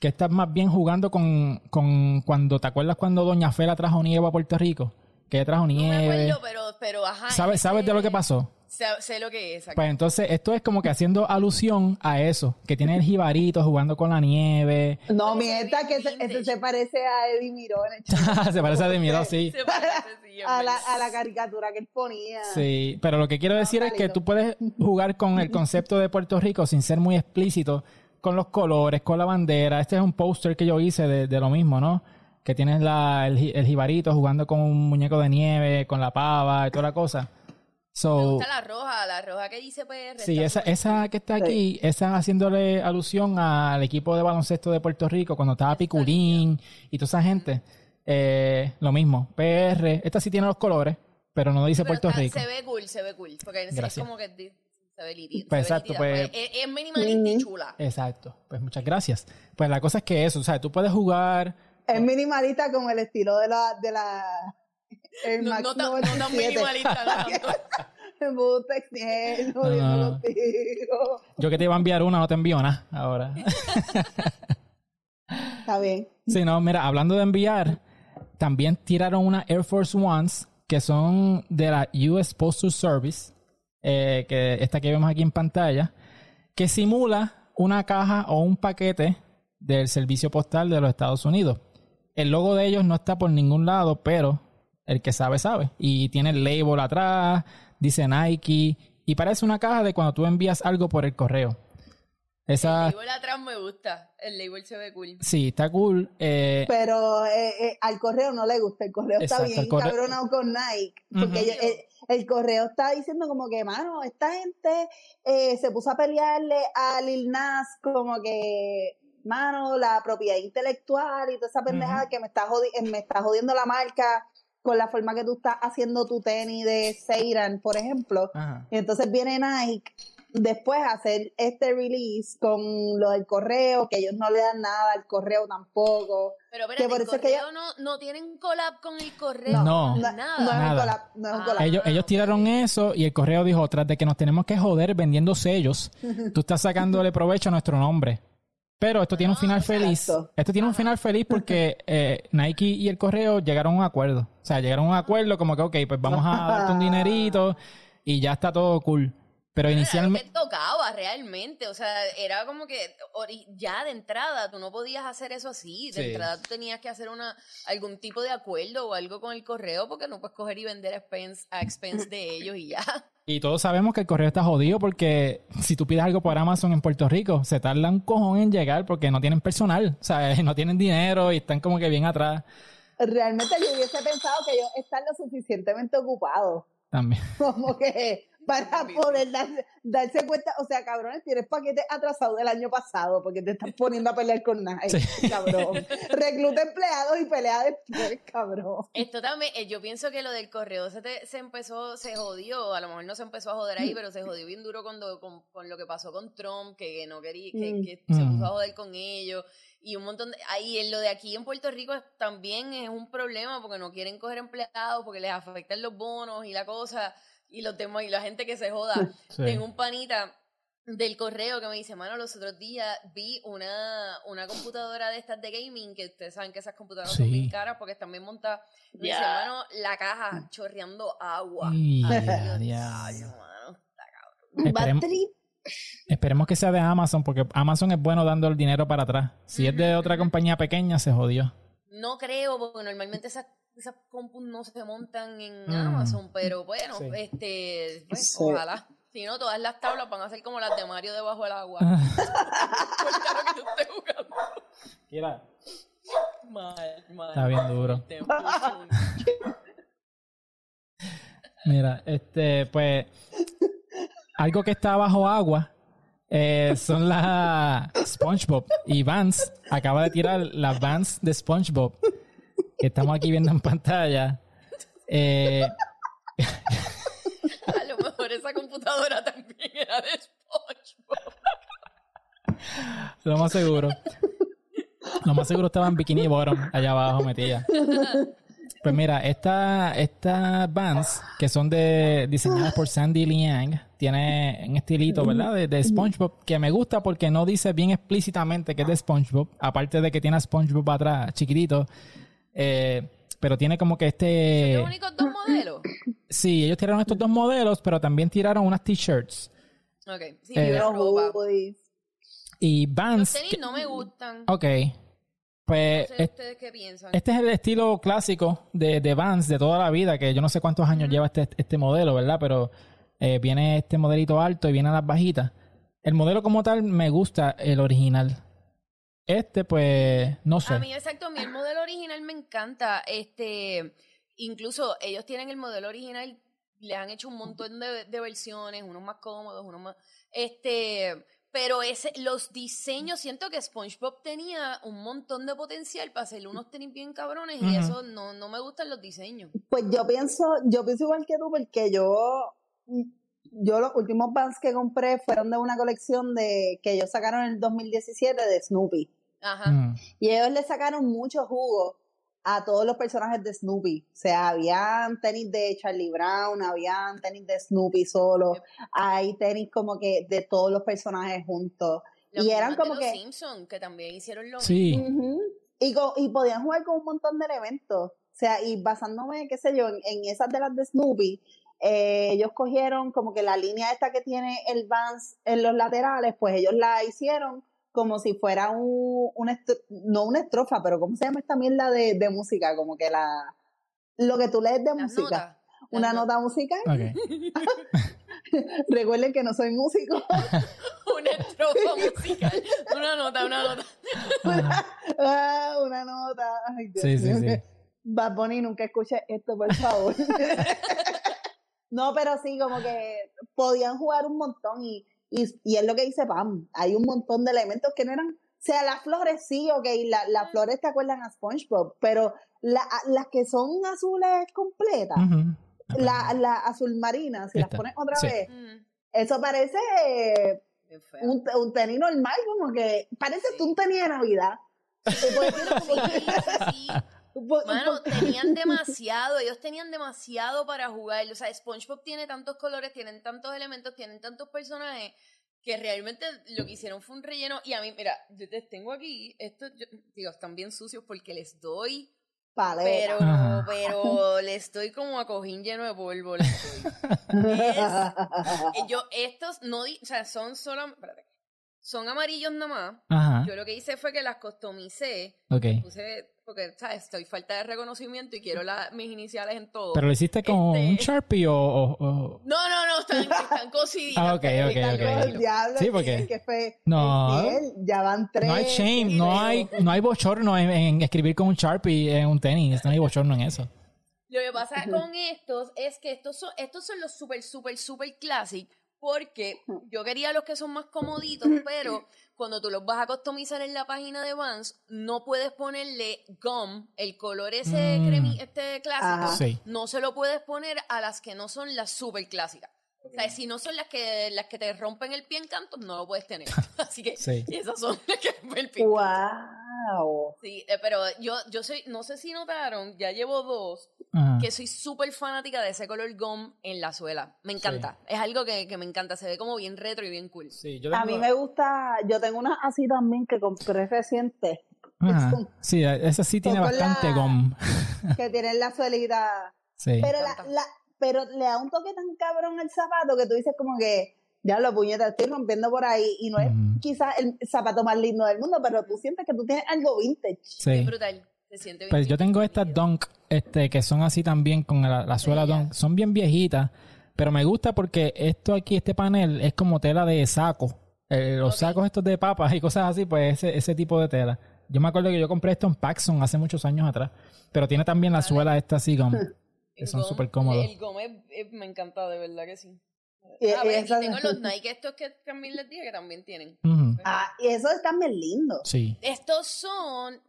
que está más bien jugando con, con cuando, ¿te acuerdas cuando Doña Fela trajo nieve a Puerto Rico? Que ella trajo No me nieve. acuerdo, pero, pero ajá. ¿Sabes, ese- ¿Sabes de lo que pasó? Sé, sé lo que es. Pues entonces, esto es como que haciendo alusión a eso, que tiene el jibarito jugando con la nieve. No, se mienta que vintage. ese se parece a Eddie Miró en el Se parece a de miedo, sí. Se parece, sí, es a la, verdad. a la caricatura que él ponía. Sí, pero lo que quiero decir es que tú puedes jugar con el concepto de Puerto Rico sin ser muy explícito, con los colores, con la bandera. Este es un póster que yo hice de, de lo mismo, ¿no? Que tienes la, el, el jibarito jugando con un muñeco de nieve, con la pava y toda la cosa. Me So, gusta la roja, la roja que dice PR. sí, esa, esa que está aquí, esa haciéndole alusión al equipo de baloncesto de Puerto Rico cuando estaba Piculín y toda esa gente. Eh, lo mismo, PR. Esta sí tiene los colores, pero no dice Pero Puerto está- Rico. Se ve cool, se ve cool. Porque es Gracias. como que se ve liti- Pues se exacto, nítida, pues- es, es minimalista y chula. Exacto. Pues muchas gracias. Pues la cosa es que eso, o sea, tú puedes jugar. Es minimalista con el estilo de la. De la el No, Max no, tan, no tan 97. minimalista, no tanto. No. Yo que te iba a enviar una, no te envío nada ahora. Está bien. sí, no, mira, hablando de enviar, también tiraron una Air Force Ones que son de la US Postal Service, eh, que esta que vemos aquí en pantalla, que simula una caja o un paquete del servicio postal de los Estados Unidos. El logo de ellos no está por ningún lado, pero el que sabe, sabe. Y tiene el label atrás, dice Nike, y parece una caja de cuando tú envías algo por el correo. Esa, El label atrás me gusta. El label se ve cool. sí, está cool. eh, Pero eh, eh, al correo no le gusta. El correo Exacto, está bien correo- cabronado con Nike. Porque el, el correo está diciendo como que, mano, esta gente eh, se puso a pelearle a Lil Nas como que, mano, la propiedad intelectual y toda esa pendejada que me está, jodi- me está jodiendo la marca con la forma que tú estás haciendo tu tenis de Seiran, por ejemplo. ajá. Y entonces viene Nike después a hacer este release con lo del correo, que ellos no le dan nada al correo tampoco. Pero Que espérate, por el eso es que correo no, no tienen collab con el correo. No. No, nada. no es un collab, no es un Ah. collab. Ellos, ellos tiraron eso y el correo dijo, tras de que nos tenemos que joder vendiendo sellos, tú estás sacándole provecho a nuestro nombre. Pero esto tiene un final feliz. exacto. Esto tiene un final feliz porque eh, Nike y el correo llegaron a un acuerdo. O sea, llegaron a un acuerdo como que, ok, pues vamos a darte un dinerito y ya está todo cool. Pero Era lo inicialmente... que tocaba realmente, o sea, era como que ya de entrada tú no podías hacer eso así, de Sí. entrada tú tenías que hacer una algún tipo de acuerdo o algo con el correo porque no puedes coger y vender a expense, a expense de ellos y ya. Y todos sabemos que el correo está jodido porque si tú pides algo por Amazon en Puerto Rico, se tarda un cojón en llegar porque no tienen personal, o sea, no tienen dinero y están como que bien atrás Realmente yo hubiese pensado que ellos están lo suficientemente ocupados también. como que para poder dar- darse cuenta, o sea, cabrones, tienes paquetes atrasados del año pasado porque te estás poniendo a pelear con Nike, Sí. cabrón. Recluta empleados y pelea después, cabrón. Esto también, eh, yo pienso que lo del correo se, te- se empezó, se jodió, a lo mejor no se empezó a joder ahí, pero se jodió bien duro cuando, con, con lo que pasó con Trump, que, que no quería, que, Mm. que se Mm. puso a joder con ellos, y un montón de, ahí en lo de aquí en Puerto Rico también es un problema porque no quieren coger empleados, porque les afectan los bonos y la cosa, y los demás, y la gente que se joda. Sí. Tengo un panita del correo que me dice, mano, los otros días vi una, una computadora de estas de gaming, que ustedes saben que esas computadoras son Sí. bien caras porque están bien montadas. Me dice, Ya. mano, la caja chorreando agua. Ay, Dios, mano, está cabrón. Esperemos- Battery Esperemos que sea de Amazon, porque Amazon es bueno dando el dinero para atrás. Si es de otra compañía pequeña, se jodió. No creo, porque normalmente esas, esas compus no se montan en Mm. Amazon, pero bueno, Sí. este, pues, Sí. ojalá. Si no, todas las tablas van a ser como las de Mario debajo del agua. Ah. El carro que tú estés jugando. Mira, Mal, mal. Está bien duro. Te empujo. Mira, este, pues, algo que está bajo agua eh, son las SpongeBob y Vans. Acaba de tirar las Vans de SpongeBob que estamos aquí viendo en pantalla. Eh, A lo mejor esa computadora también era de SpongeBob. lo más seguro. Lo más seguro estaba en Bikini Bottom, allá abajo metida. Pues mira, esta- estas Vans, que son de, diseñadas por Sandy Liang, tiene un estilito, ¿verdad? De, de SpongeBob, que me gusta porque no dice bien explícitamente que es de SpongeBob, aparte de que tiene a SpongeBob atrás, chiquitito. Eh, pero tiene como que ¿Son este... los únicos dos modelos? Sí, ellos tiraron estos dos modelos, pero también tiraron unas t-shirts. Ok. Sí, Eh, Los ropa. hoodies. Y Los Vans. tenis que- no me gustan. Ok. Pues No sé es- ustedes qué piensan. este es el estilo clásico de, de Vans de toda la vida, que yo no sé cuántos años lleva este, este modelo, ¿verdad? Pero eh, viene este modelito alto y viene las bajitas. El modelo como tal me gusta el original. Este, pues, no sé. A mí, exacto, a mí el modelo original me encanta. Este, incluso ellos tienen el modelo original, le han hecho un montón de, de versiones, unos más cómodos, unos más. Este, pero ese, los diseños, siento que SpongeBob tenía un montón de potencial para hacer unos tenis bien cabrones y eso no, no me gustan los diseños. Pues yo pienso, yo pienso igual que tú, porque yo, yo los últimos Vans que compré fueron de una colección de que ellos sacaron en el 2017 de Snoopy. Ajá. Mm. Y ellos le sacaron mucho jugo a todos los personajes de Snoopy. O sea, habían tenis de Charlie Brown, habían tenis de Snoopy solo, hay tenis como que de todos los personajes juntos. Los y eran como de los que- Simpsons, que también hicieron lo Sí. Ujú. y, y podían jugar con un montón de elementos. O sea, y basándome, qué sé yo, en, en esas de las de Snoopy, eh, ellos cogieron como que la línea esta que tiene el Vans en los laterales, pues ellos la hicieron como si fuera un, una estro- no una estrofa, pero ¿cómo se llama esta mierda de, de música? Como que la, lo que tú lees de Las música. notas. Una Las nota musical. Ok. Recuerden que no soy músico. una estrofa musical. Una nota, una nota. Ah, una nota. Ay, Dios Sí, sí, sí. Bad Bunny, nunca escuché esto, por favor. no, pero sí, como que podían jugar un montón y, y, y es lo que dice Pam. Hay un montón de elementos que no eran. O sea, las flores sí, ok, la- las flores te acuerdan a SpongeBob, pero la- las que son azules completas, Ujú. la, la azul marina, si Esta, las pones otra sí. vez, Mm, eso parece eh, un, un tenis normal, como que parece Sí. un tenis de Navidad. Sí, sí. Mano, tenían demasiado, ellos tenían demasiado para jugar. O sea, SpongeBob tiene tantos colores, tienen tantos elementos, tienen tantos personajes que realmente lo que hicieron fue un relleno. Y a mí, mira, yo les tengo aquí, esto, yo- digo, están bien sucios porque les doy, paleta. pero, Ajá. pero les doy como a cojín lleno de polvo. Eh, Yo, estos no, di- o sea, son solo, espérate, son amarillos nada más. Ajá. Yo lo que hice fue que las customicé, Ok. puse, porque, ¿sabes? Estoy falta de reconocimiento y quiero la- mis iniciales en todo. ¿Pero lo hiciste con Este- un Sharpie o...? o- o- No, no, no, están, están cosiditas. Ah, ok. Diablo, Sí, porque- que fue No. ya van tres. No hay shame, no hay, no hay bochorno en, en escribir con un Sharpie en un tenis. No hay bochorno en eso. Lo que pasa con estos es que estos son, estos son los super, super, super classic porque yo quería los que son más comoditos, pero cuando tú los vas a customizar en la página de Vans, no puedes ponerle gum, el color ese Mm. cremi, este clásico. Sí. no se lo puedes poner a las que no son las super clásicas. O sea, si no son las que las que te rompen el pie en cantos, no lo puedes tener. Así que Sí. esas son las que rompen el pie. Wow. Sí, eh, pero yo, yo soy, no sé si notaron, ya llevo dos, Ajá. que soy súper fanática de ese color gum en la suela. Me encanta. Es algo que, que me encanta. Se ve como bien retro y bien cool. Sí, yo A mí me gusta, yo tengo una así también que compré reciente, Ajá. Sí, esa sí tiene con bastante la- gom. que tienen la suelita, Sí. pero, la, la, pero le da un toque tan cabrón al zapato que tú dices como que, ya lo puñetas, estoy rompiendo por ahí y no es quizás el zapato más lindo del mundo, pero tú sientes que tú tienes algo vintage. Sí. Es brutal. Se siente bien. Pues yo tengo estas. Dunk este, que son así también con la, la suela. Dunk. Son bien viejitas, pero me gusta porque esto aquí, este panel, es como tela de saco. Eh, los sacos estos de papas y cosas así, pues ese, ese tipo de tela. Yo me acuerdo que yo compré esto en Paxson hace muchos años atrás, pero tiene también la Vale. suela esta así gum. que son súper cómodos. El es- es- me encanta, de verdad que sí. Y- Ah, y y esa- tengo los Nike estos que también les dije que también tienen. Ah, y eso es también lindo. Sí. Estos son.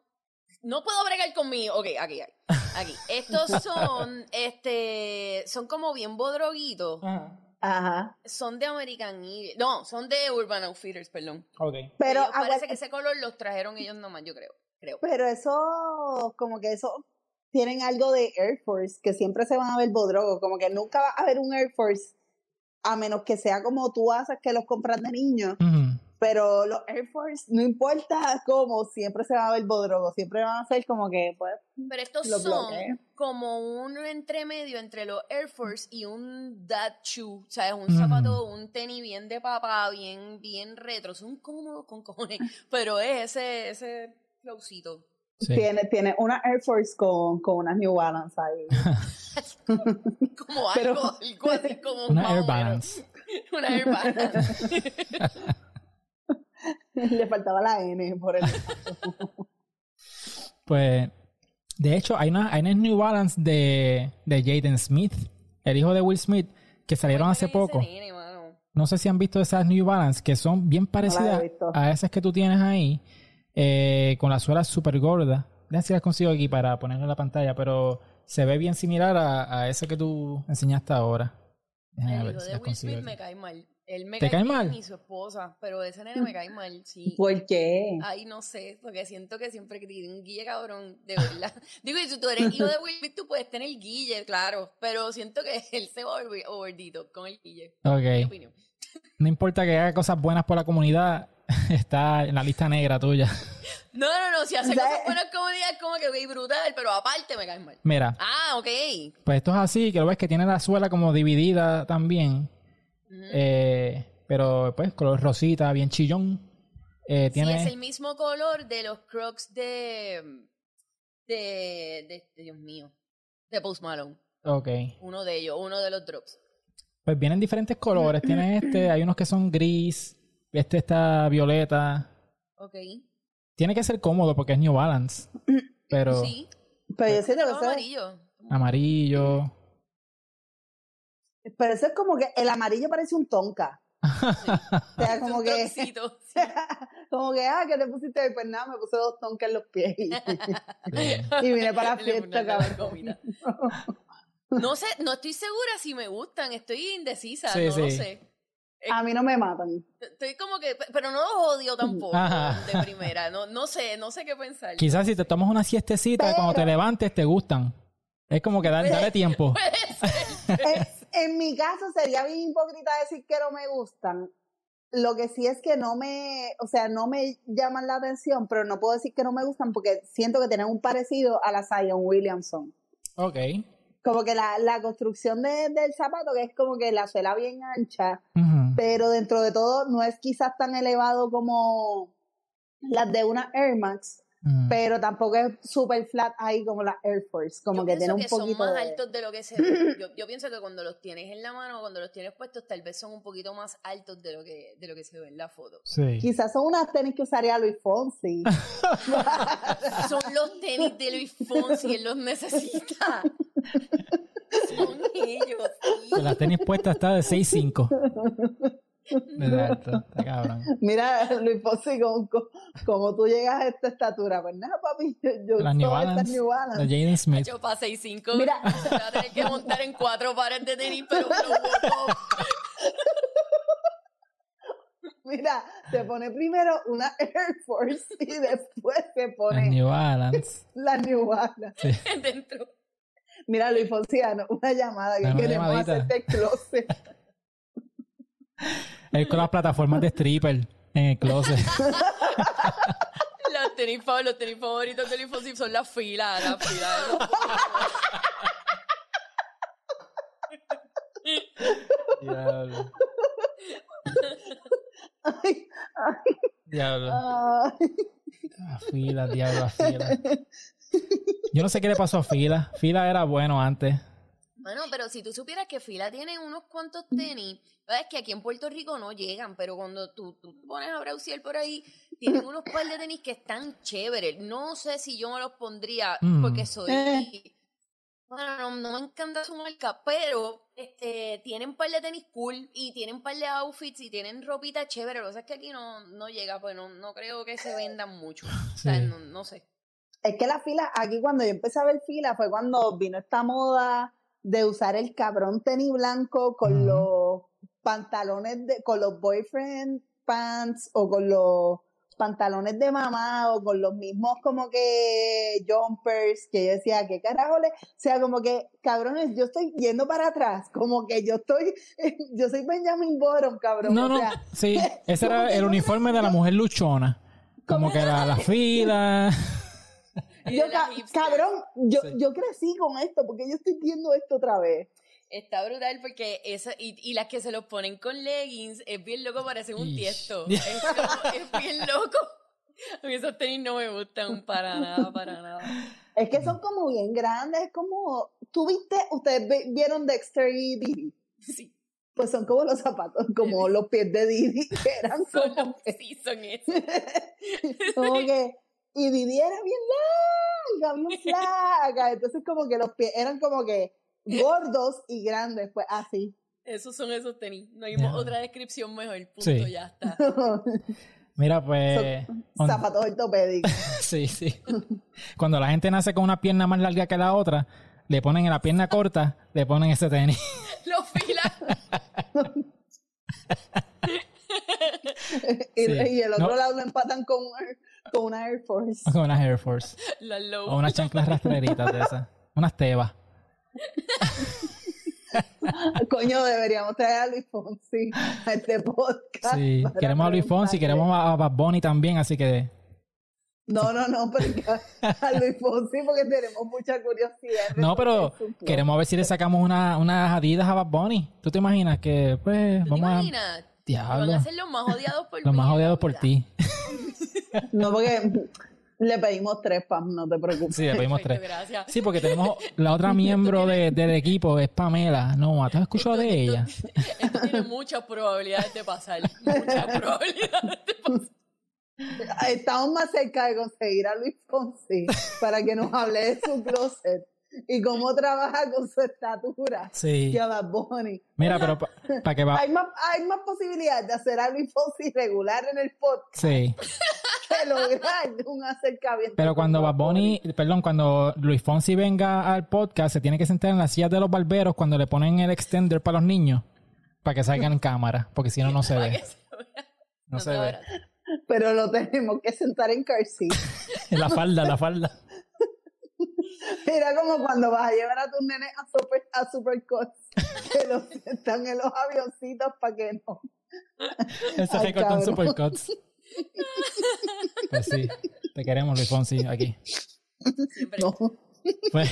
No puedo bregar conmigo. Ok, aquí, aquí. aquí. Estos son, este, son como bien bodroguitos. Ajá. Son de American Eagle. No, son de Urban Outfitters, perdón. Ok. Pero Ellos parece que ese color los trajeron ellos nomás, yo creo. Creo. Pero eso, como que eso, tienen algo de Air Force, que siempre se van a ver bodrogos, como que nunca va a haber un Air Force, a menos que sea como tú haces que los compras de niño, Ujú. Pero los Air Force, no importa cómo, siempre se va a ver bodrogo, siempre van a ser como que, pues, Pero estos Los son bloques. como un entremedio entre los Air Force y un dad shoe, ¿sabes? Un zapato, un tenis bien de papá, bien, bien retro. Son cómodos con cojones, pero es ese, ese flowcito. Sí. tiene, tiene una Air Force con, con unas New Balance ahí. Como Pero- algo, algo así como Una Air. Balance. Una Air Balance. Le faltaba la N por el... Pues, de hecho, hay una, hay unas New Balance de, de Jaden Smith, el hijo de Will Smith, que salieron hace poco. No sé si han visto esas New Balance, que son bien parecidas a esas que tú tienes ahí, eh, con la suela súper gorda. Déjame si las consigo aquí para ponerlo en la pantalla, pero se ve bien similar a, a esa que tú enseñaste ahora. Déjame El ver hijo si de las Will consigo Smith aquí. me cae mal. Él me ¿Te cae bien mal? Y su esposa, pero ese nene me cae mal, sí. ¿Por qué? Ay, no sé, porque siento que siempre que tiene un guille cabrón, de verdad. Digo, y si tú eres hijo de Will Smith, tú puedes tener guille, claro, pero siento que él se va over- overdito con el guille. Mi Ok. opinión. No importa que haga cosas buenas por la comunidad, está en la lista negra tuya. No, no, no, si hace O sea, cosas buenas comunidad, como que güey, brutal, pero aparte me cae mal. Mira, Ah, ok. pues esto es así, que lo ves que tiene la suela como dividida también. Eh, pero pues color rosita, bien chillón. Eh, tiene... Sí, es el mismo color de los crocs de, de, de, de- Dios mío, de Post Malone. Ok. Uno de ellos, uno de los drops. Pues vienen diferentes colores. Tiene este, hay unos que son gris, este está violeta. Ok. Tiene que ser cómodo porque es New Balance. Pero Sí, Pero yo siento que eso, amarillo. amarillo. pero eso es como que el amarillo parece un tonka. O sea, como Un que, como que, ah, ¿qué te pusiste hoy? Pues nada, me puse dos tonkas en los pies y, Sí. y vine para la fiesta, cabrón. No sé, no estoy segura si me gustan, estoy indecisa, Sí, no lo sé. A mí no me matan. Estoy como que, pero no los odio tampoco Ajá. de primera, no, no sé, no sé qué pensar. Quizás si te tomas una siestecita, cuando te Pero- levantes, te gustan. Es como que dale, dale tiempo. Puede ser. En, en mi caso sería bien hipócrita decir que no me gustan. Lo que sí es que no me, o sea, no me llaman la atención, pero no puedo decir que no me gustan porque siento que tienen un parecido a la Zion Williamson. Ok. Como que la, la construcción de- del zapato, que es como que la suela bien ancha, pero dentro de todo no es quizás tan elevado como las de una Air Max, Ujú. pero tampoco es super flat ahí como la Air Force, como yo que pienso tiene un que son poquito más de... altos de lo que se ve. Yo, yo pienso que cuando los tienes en la mano, cuando los tienes puestos, tal vez son un poquito más altos de lo que, de lo que se ve en la foto. Sí. Quizás son unas tenis que usaría Luis Fonsi. Son los tenis de Luis Fonsi, él los necesita. Son ellos, sí. Las tenis puestas está de 6'5. De alto. Está cabrón. Mira, Luis Fonsi, como, como tú llegas a esta estatura, pues nada, papi, yo, yo Las New Balance. New Balance. Jaden Smith. Yo para 6'5 Mira. se va a tener que montar en cuatro pares de tenis, pero. Mira, se pone primero una Air Force y después se Las pone New Balance. la New Balance. dentro. Mira, Luis Fonciano, una llamada que queremos llamadita. hacerte el closet. Él con las plataformas de stripper en el closet. Los tenis, los tenis favoritos de Luis son las filas, las filas. Diablo. Ay, Diablo. ay. A fila, diablo, a fila. Yo no sé qué le pasó a fila. Fila era bueno antes. Bueno, pero si tú supieras que Fila tiene unos cuantos tenis, es que aquí en Puerto Rico no llegan, pero cuando tú, tú te pones a browsear por ahí, tienen unos par de tenis que están chéveres. No sé si yo me los pondría Mm. porque soy... Eh. Bueno, no, no me encanta su marca, pero este, tienen par de tenis cool y tienen par de outfits y tienen ropita chévere. Lo que pasa es que aquí no, no llega, pues no, no creo que se vendan mucho. O sea, no, no sé. Es que la fila, aquí cuando yo empecé a ver fila fue cuando vino esta moda de usar el cabrón tenis blanco con los pantalones, de, con los boyfriend pants o con los pantalones de mamá o con los mismos como que jumpers que yo decía, ¿qué carajo le? O sea, como que, cabrones, yo estoy yendo para atrás, como que yo estoy, yo soy Benjamin Bottom, cabrón. No, o no, sea, sí, ese era el uniforme de la mujer luchona. Como que era la fila. Y yo, ca- cabrón, yo, Sí. yo crecí con esto, porque yo estoy viendo esto otra vez. Está brutal porque esa, y, y las que se los ponen con leggings, es bien loco, parecen un Ish. tiesto. Es, como- es bien loco. A mí esos tenis no me gustan para nada, para nada. Es que son como bien grandes, es como, tú viste, ustedes vieron Dexter y Didi, Sí, pues son como los zapatos, como los pies de Didi, que eran son, como sí, son esos. como que, y Didi era bien larga, bien flaca, entonces como que los pies eran como que gordos y grandes, pues así. Esos son esos tenis. No hay otra descripción mejor. Punto, Sí. ya está. Mira, pues. Zapatos ortopédicos. Sí, sí. Cuando la gente nace con una pierna más larga que la otra, le ponen en la pierna corta, le ponen ese tenis. Los filas. y, Sí. y el otro No. lado lo empatan con, con una Air Force. Con unas Air Force. Las low. O unas chanclas rastreritas de esas. Unas tebas. Coño, deberíamos traer a Luis Fonsi a este podcast. Sí. Queremos a Luis Fonsi, queremos a a Bad Bunny también, así que. No, no, no, pero que a, Luis Fonsi porque tenemos mucha curiosidad. No, pero queremos ver si le sacamos una, unas adidas a Bad Bunny. ¿Tú te imaginas que, pues, ¿Tú te vamos a. imaginas? Van Diablo. a ser los más odiados por Los mí más odiados por ti. No, porque le pedimos tres, Pam, no te preocupes. Sí, le pedimos tres. gracias. Sí, porque tenemos la otra miembro de- del equipo, es Pamela. No, ¿tú has escuchado de ella? Esto tiene muchas probabilidades de pasar. Muchas probabilidades de pasar. Estamos más cerca de conseguir a Luis Fonsi para que nos hable de su closet y cómo trabaja con su estatura Sí. que a Bad Bunny. Mira, pero para que va. Hay más, hay más posibilidades de hacer a Luis Fonsi regular en el podcast Sí. que lograr un acercamiento. Pero cuando Bad Bunny, perdón, cuando Luis Fonsi venga al podcast, se tiene que sentar en las sillas de los barberos cuando le ponen el extender para los niños, para que salgan en cámara, porque si no, no se ve. No se ve. Pero lo tenemos que sentar en car seat. En la falda, la falda. Mira como cuando vas a llevar a tus nenes a super, a Supercuts, que los sentan en los avioncitos para que no. Ese en cabrón. Supercuts. Pues sí, te queremos, Luis Fonsi, aquí. No. Pues,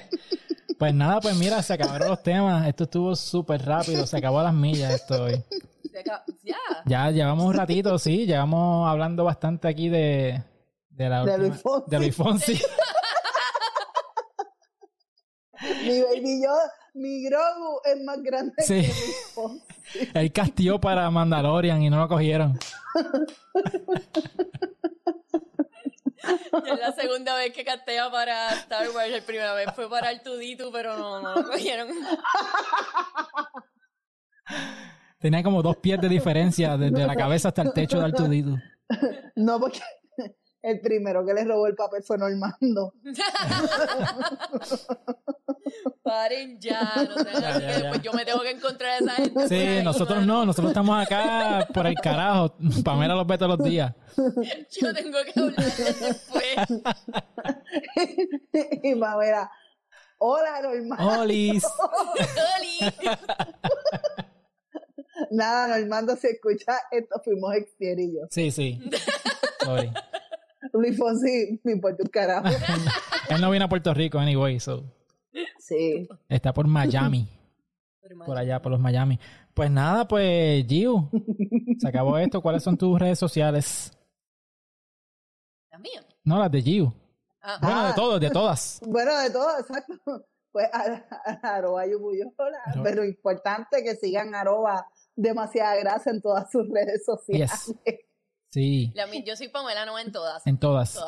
pues nada, pues mira, se acabaron los temas. Esto estuvo súper rápido, se acabó a las millas esto hoy. Ya. Ya llevamos un ratito, sí, llevamos hablando bastante aquí de, de la De última- Luis Fonsi. de Luis Fonsi. Mi baby yo, mi Grogu es más grande Sí. que Fonsi. Él castió para Mandalorian y no lo cogieron. Ya es la segunda vez que castea para Star Wars. La primera vez fue para el Tuditu, pero no, no lo cogieron. Tenía como dos pies de diferencia desde la cabeza hasta el techo de Artudito. No, porque el primero que le robó el papel fue Normando. Paren ya, no sean Ya, así ya, que ya. después yo me tengo que encontrar a esa gente. Sí, ahí, nosotros mano. no, nosotros estamos acá por el carajo. Pamela los ve todos los días. Yo tengo que hablar después. y va a ver a, hola Normando. Olis. Oli. Nada, Normando, si escucha esto, fuimos yo. Sí, sí. Sorry. Luis Fonsi, me importa un carajo. Él no viene a Puerto Rico, anyway, so. Sí. Está por Miami. Por allá, por los Miami. Pues nada, pues, Giu. Se acabó esto. ¿Cuáles son tus redes sociales? ¿La mía? No, las de Giu. Ah, Bueno, de Ah. todos, de todas. Bueno, de todo, exacto. Pues a- a- arroba Yubuyola, Arroba. pero importante que sigan arroba demasiada grasa en todas sus redes sociales. Yes. Sí, la yo soy Pamela, no en todas. en todas.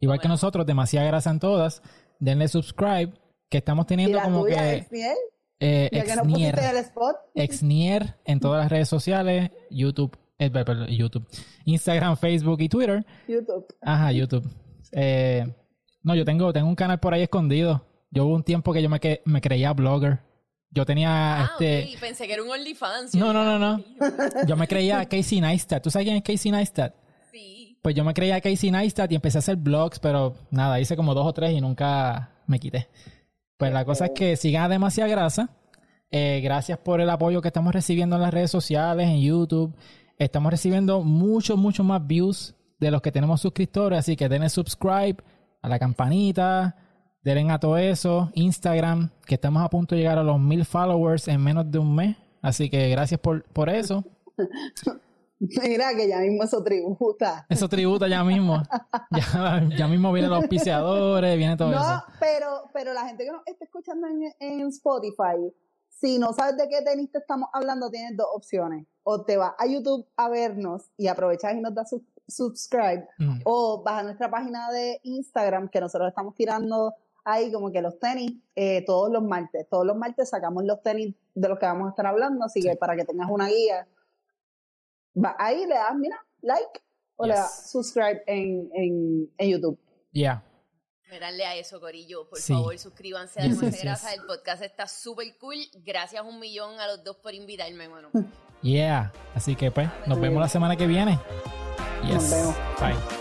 Igual que nosotros, demasiada grasa en todas. Denle subscribe, que estamos Y teniendo la como tuya, que eh, no exnier, pusiste el spot. exnier en todas las redes sociales, YouTube, eh, perdón, YouTube, Instagram, Facebook y Twitter. YouTube. Ajá, YouTube. Eh, no, yo tengo, tengo un canal por ahí escondido. Yo hubo un tiempo que yo me, que- me creía blogger. Yo tenía Ah, este. ok, pensé que era un OnlyFans. No, no, dije, no, no. "Ay, Yo me creía Casey Neistat. ¿Tú sabes quién es Casey Neistat? Sí. pues yo me creía Casey Neistat y empecé a hacer blogs, pero nada, hice como dos o tres y nunca me quité. Pues la cosa es que sigan demasiada grasa. Eh, gracias por el apoyo que estamos recibiendo en las redes sociales, en YouTube. Estamos recibiendo mucho, mucho más views de los que tenemos suscriptores, así que denle subscribe a la campanita, denle a todo eso, Instagram, que estamos a punto de llegar a los mil followers en menos de un mes, así que gracias por, por eso. Mira que ya mismo eso tributa. Eso tributa ya mismo. Ya, ya mismo vienen los auspiciadores, viene todo no, eso. pero, pero la gente que nos está escuchando en, en Spotify, si no sabes de qué tenis te estamos hablando, tienes dos opciones. O te vas a YouTube a vernos y aprovechas y nos das sub- subscribe, Mm. o vas a nuestra página de Instagram, que nosotros estamos tirando ahí como que los tenis eh, todos los martes. Todos los martes sacamos los tenis de los que vamos a estar hablando, así que para que tengas una guía, va ahí le das, mira, like, o le das subscribe en, en, en YouTube. Yeah. Darle a eso, Corillo. Por Sí. favor, suscríbanse a Yes, Grasa. El podcast está súper cool. Gracias un millón a los dos por invitarme, hermano. Yeah. Así que pues, nos vemos la semana que viene. Yes. Nos vemos. Bye.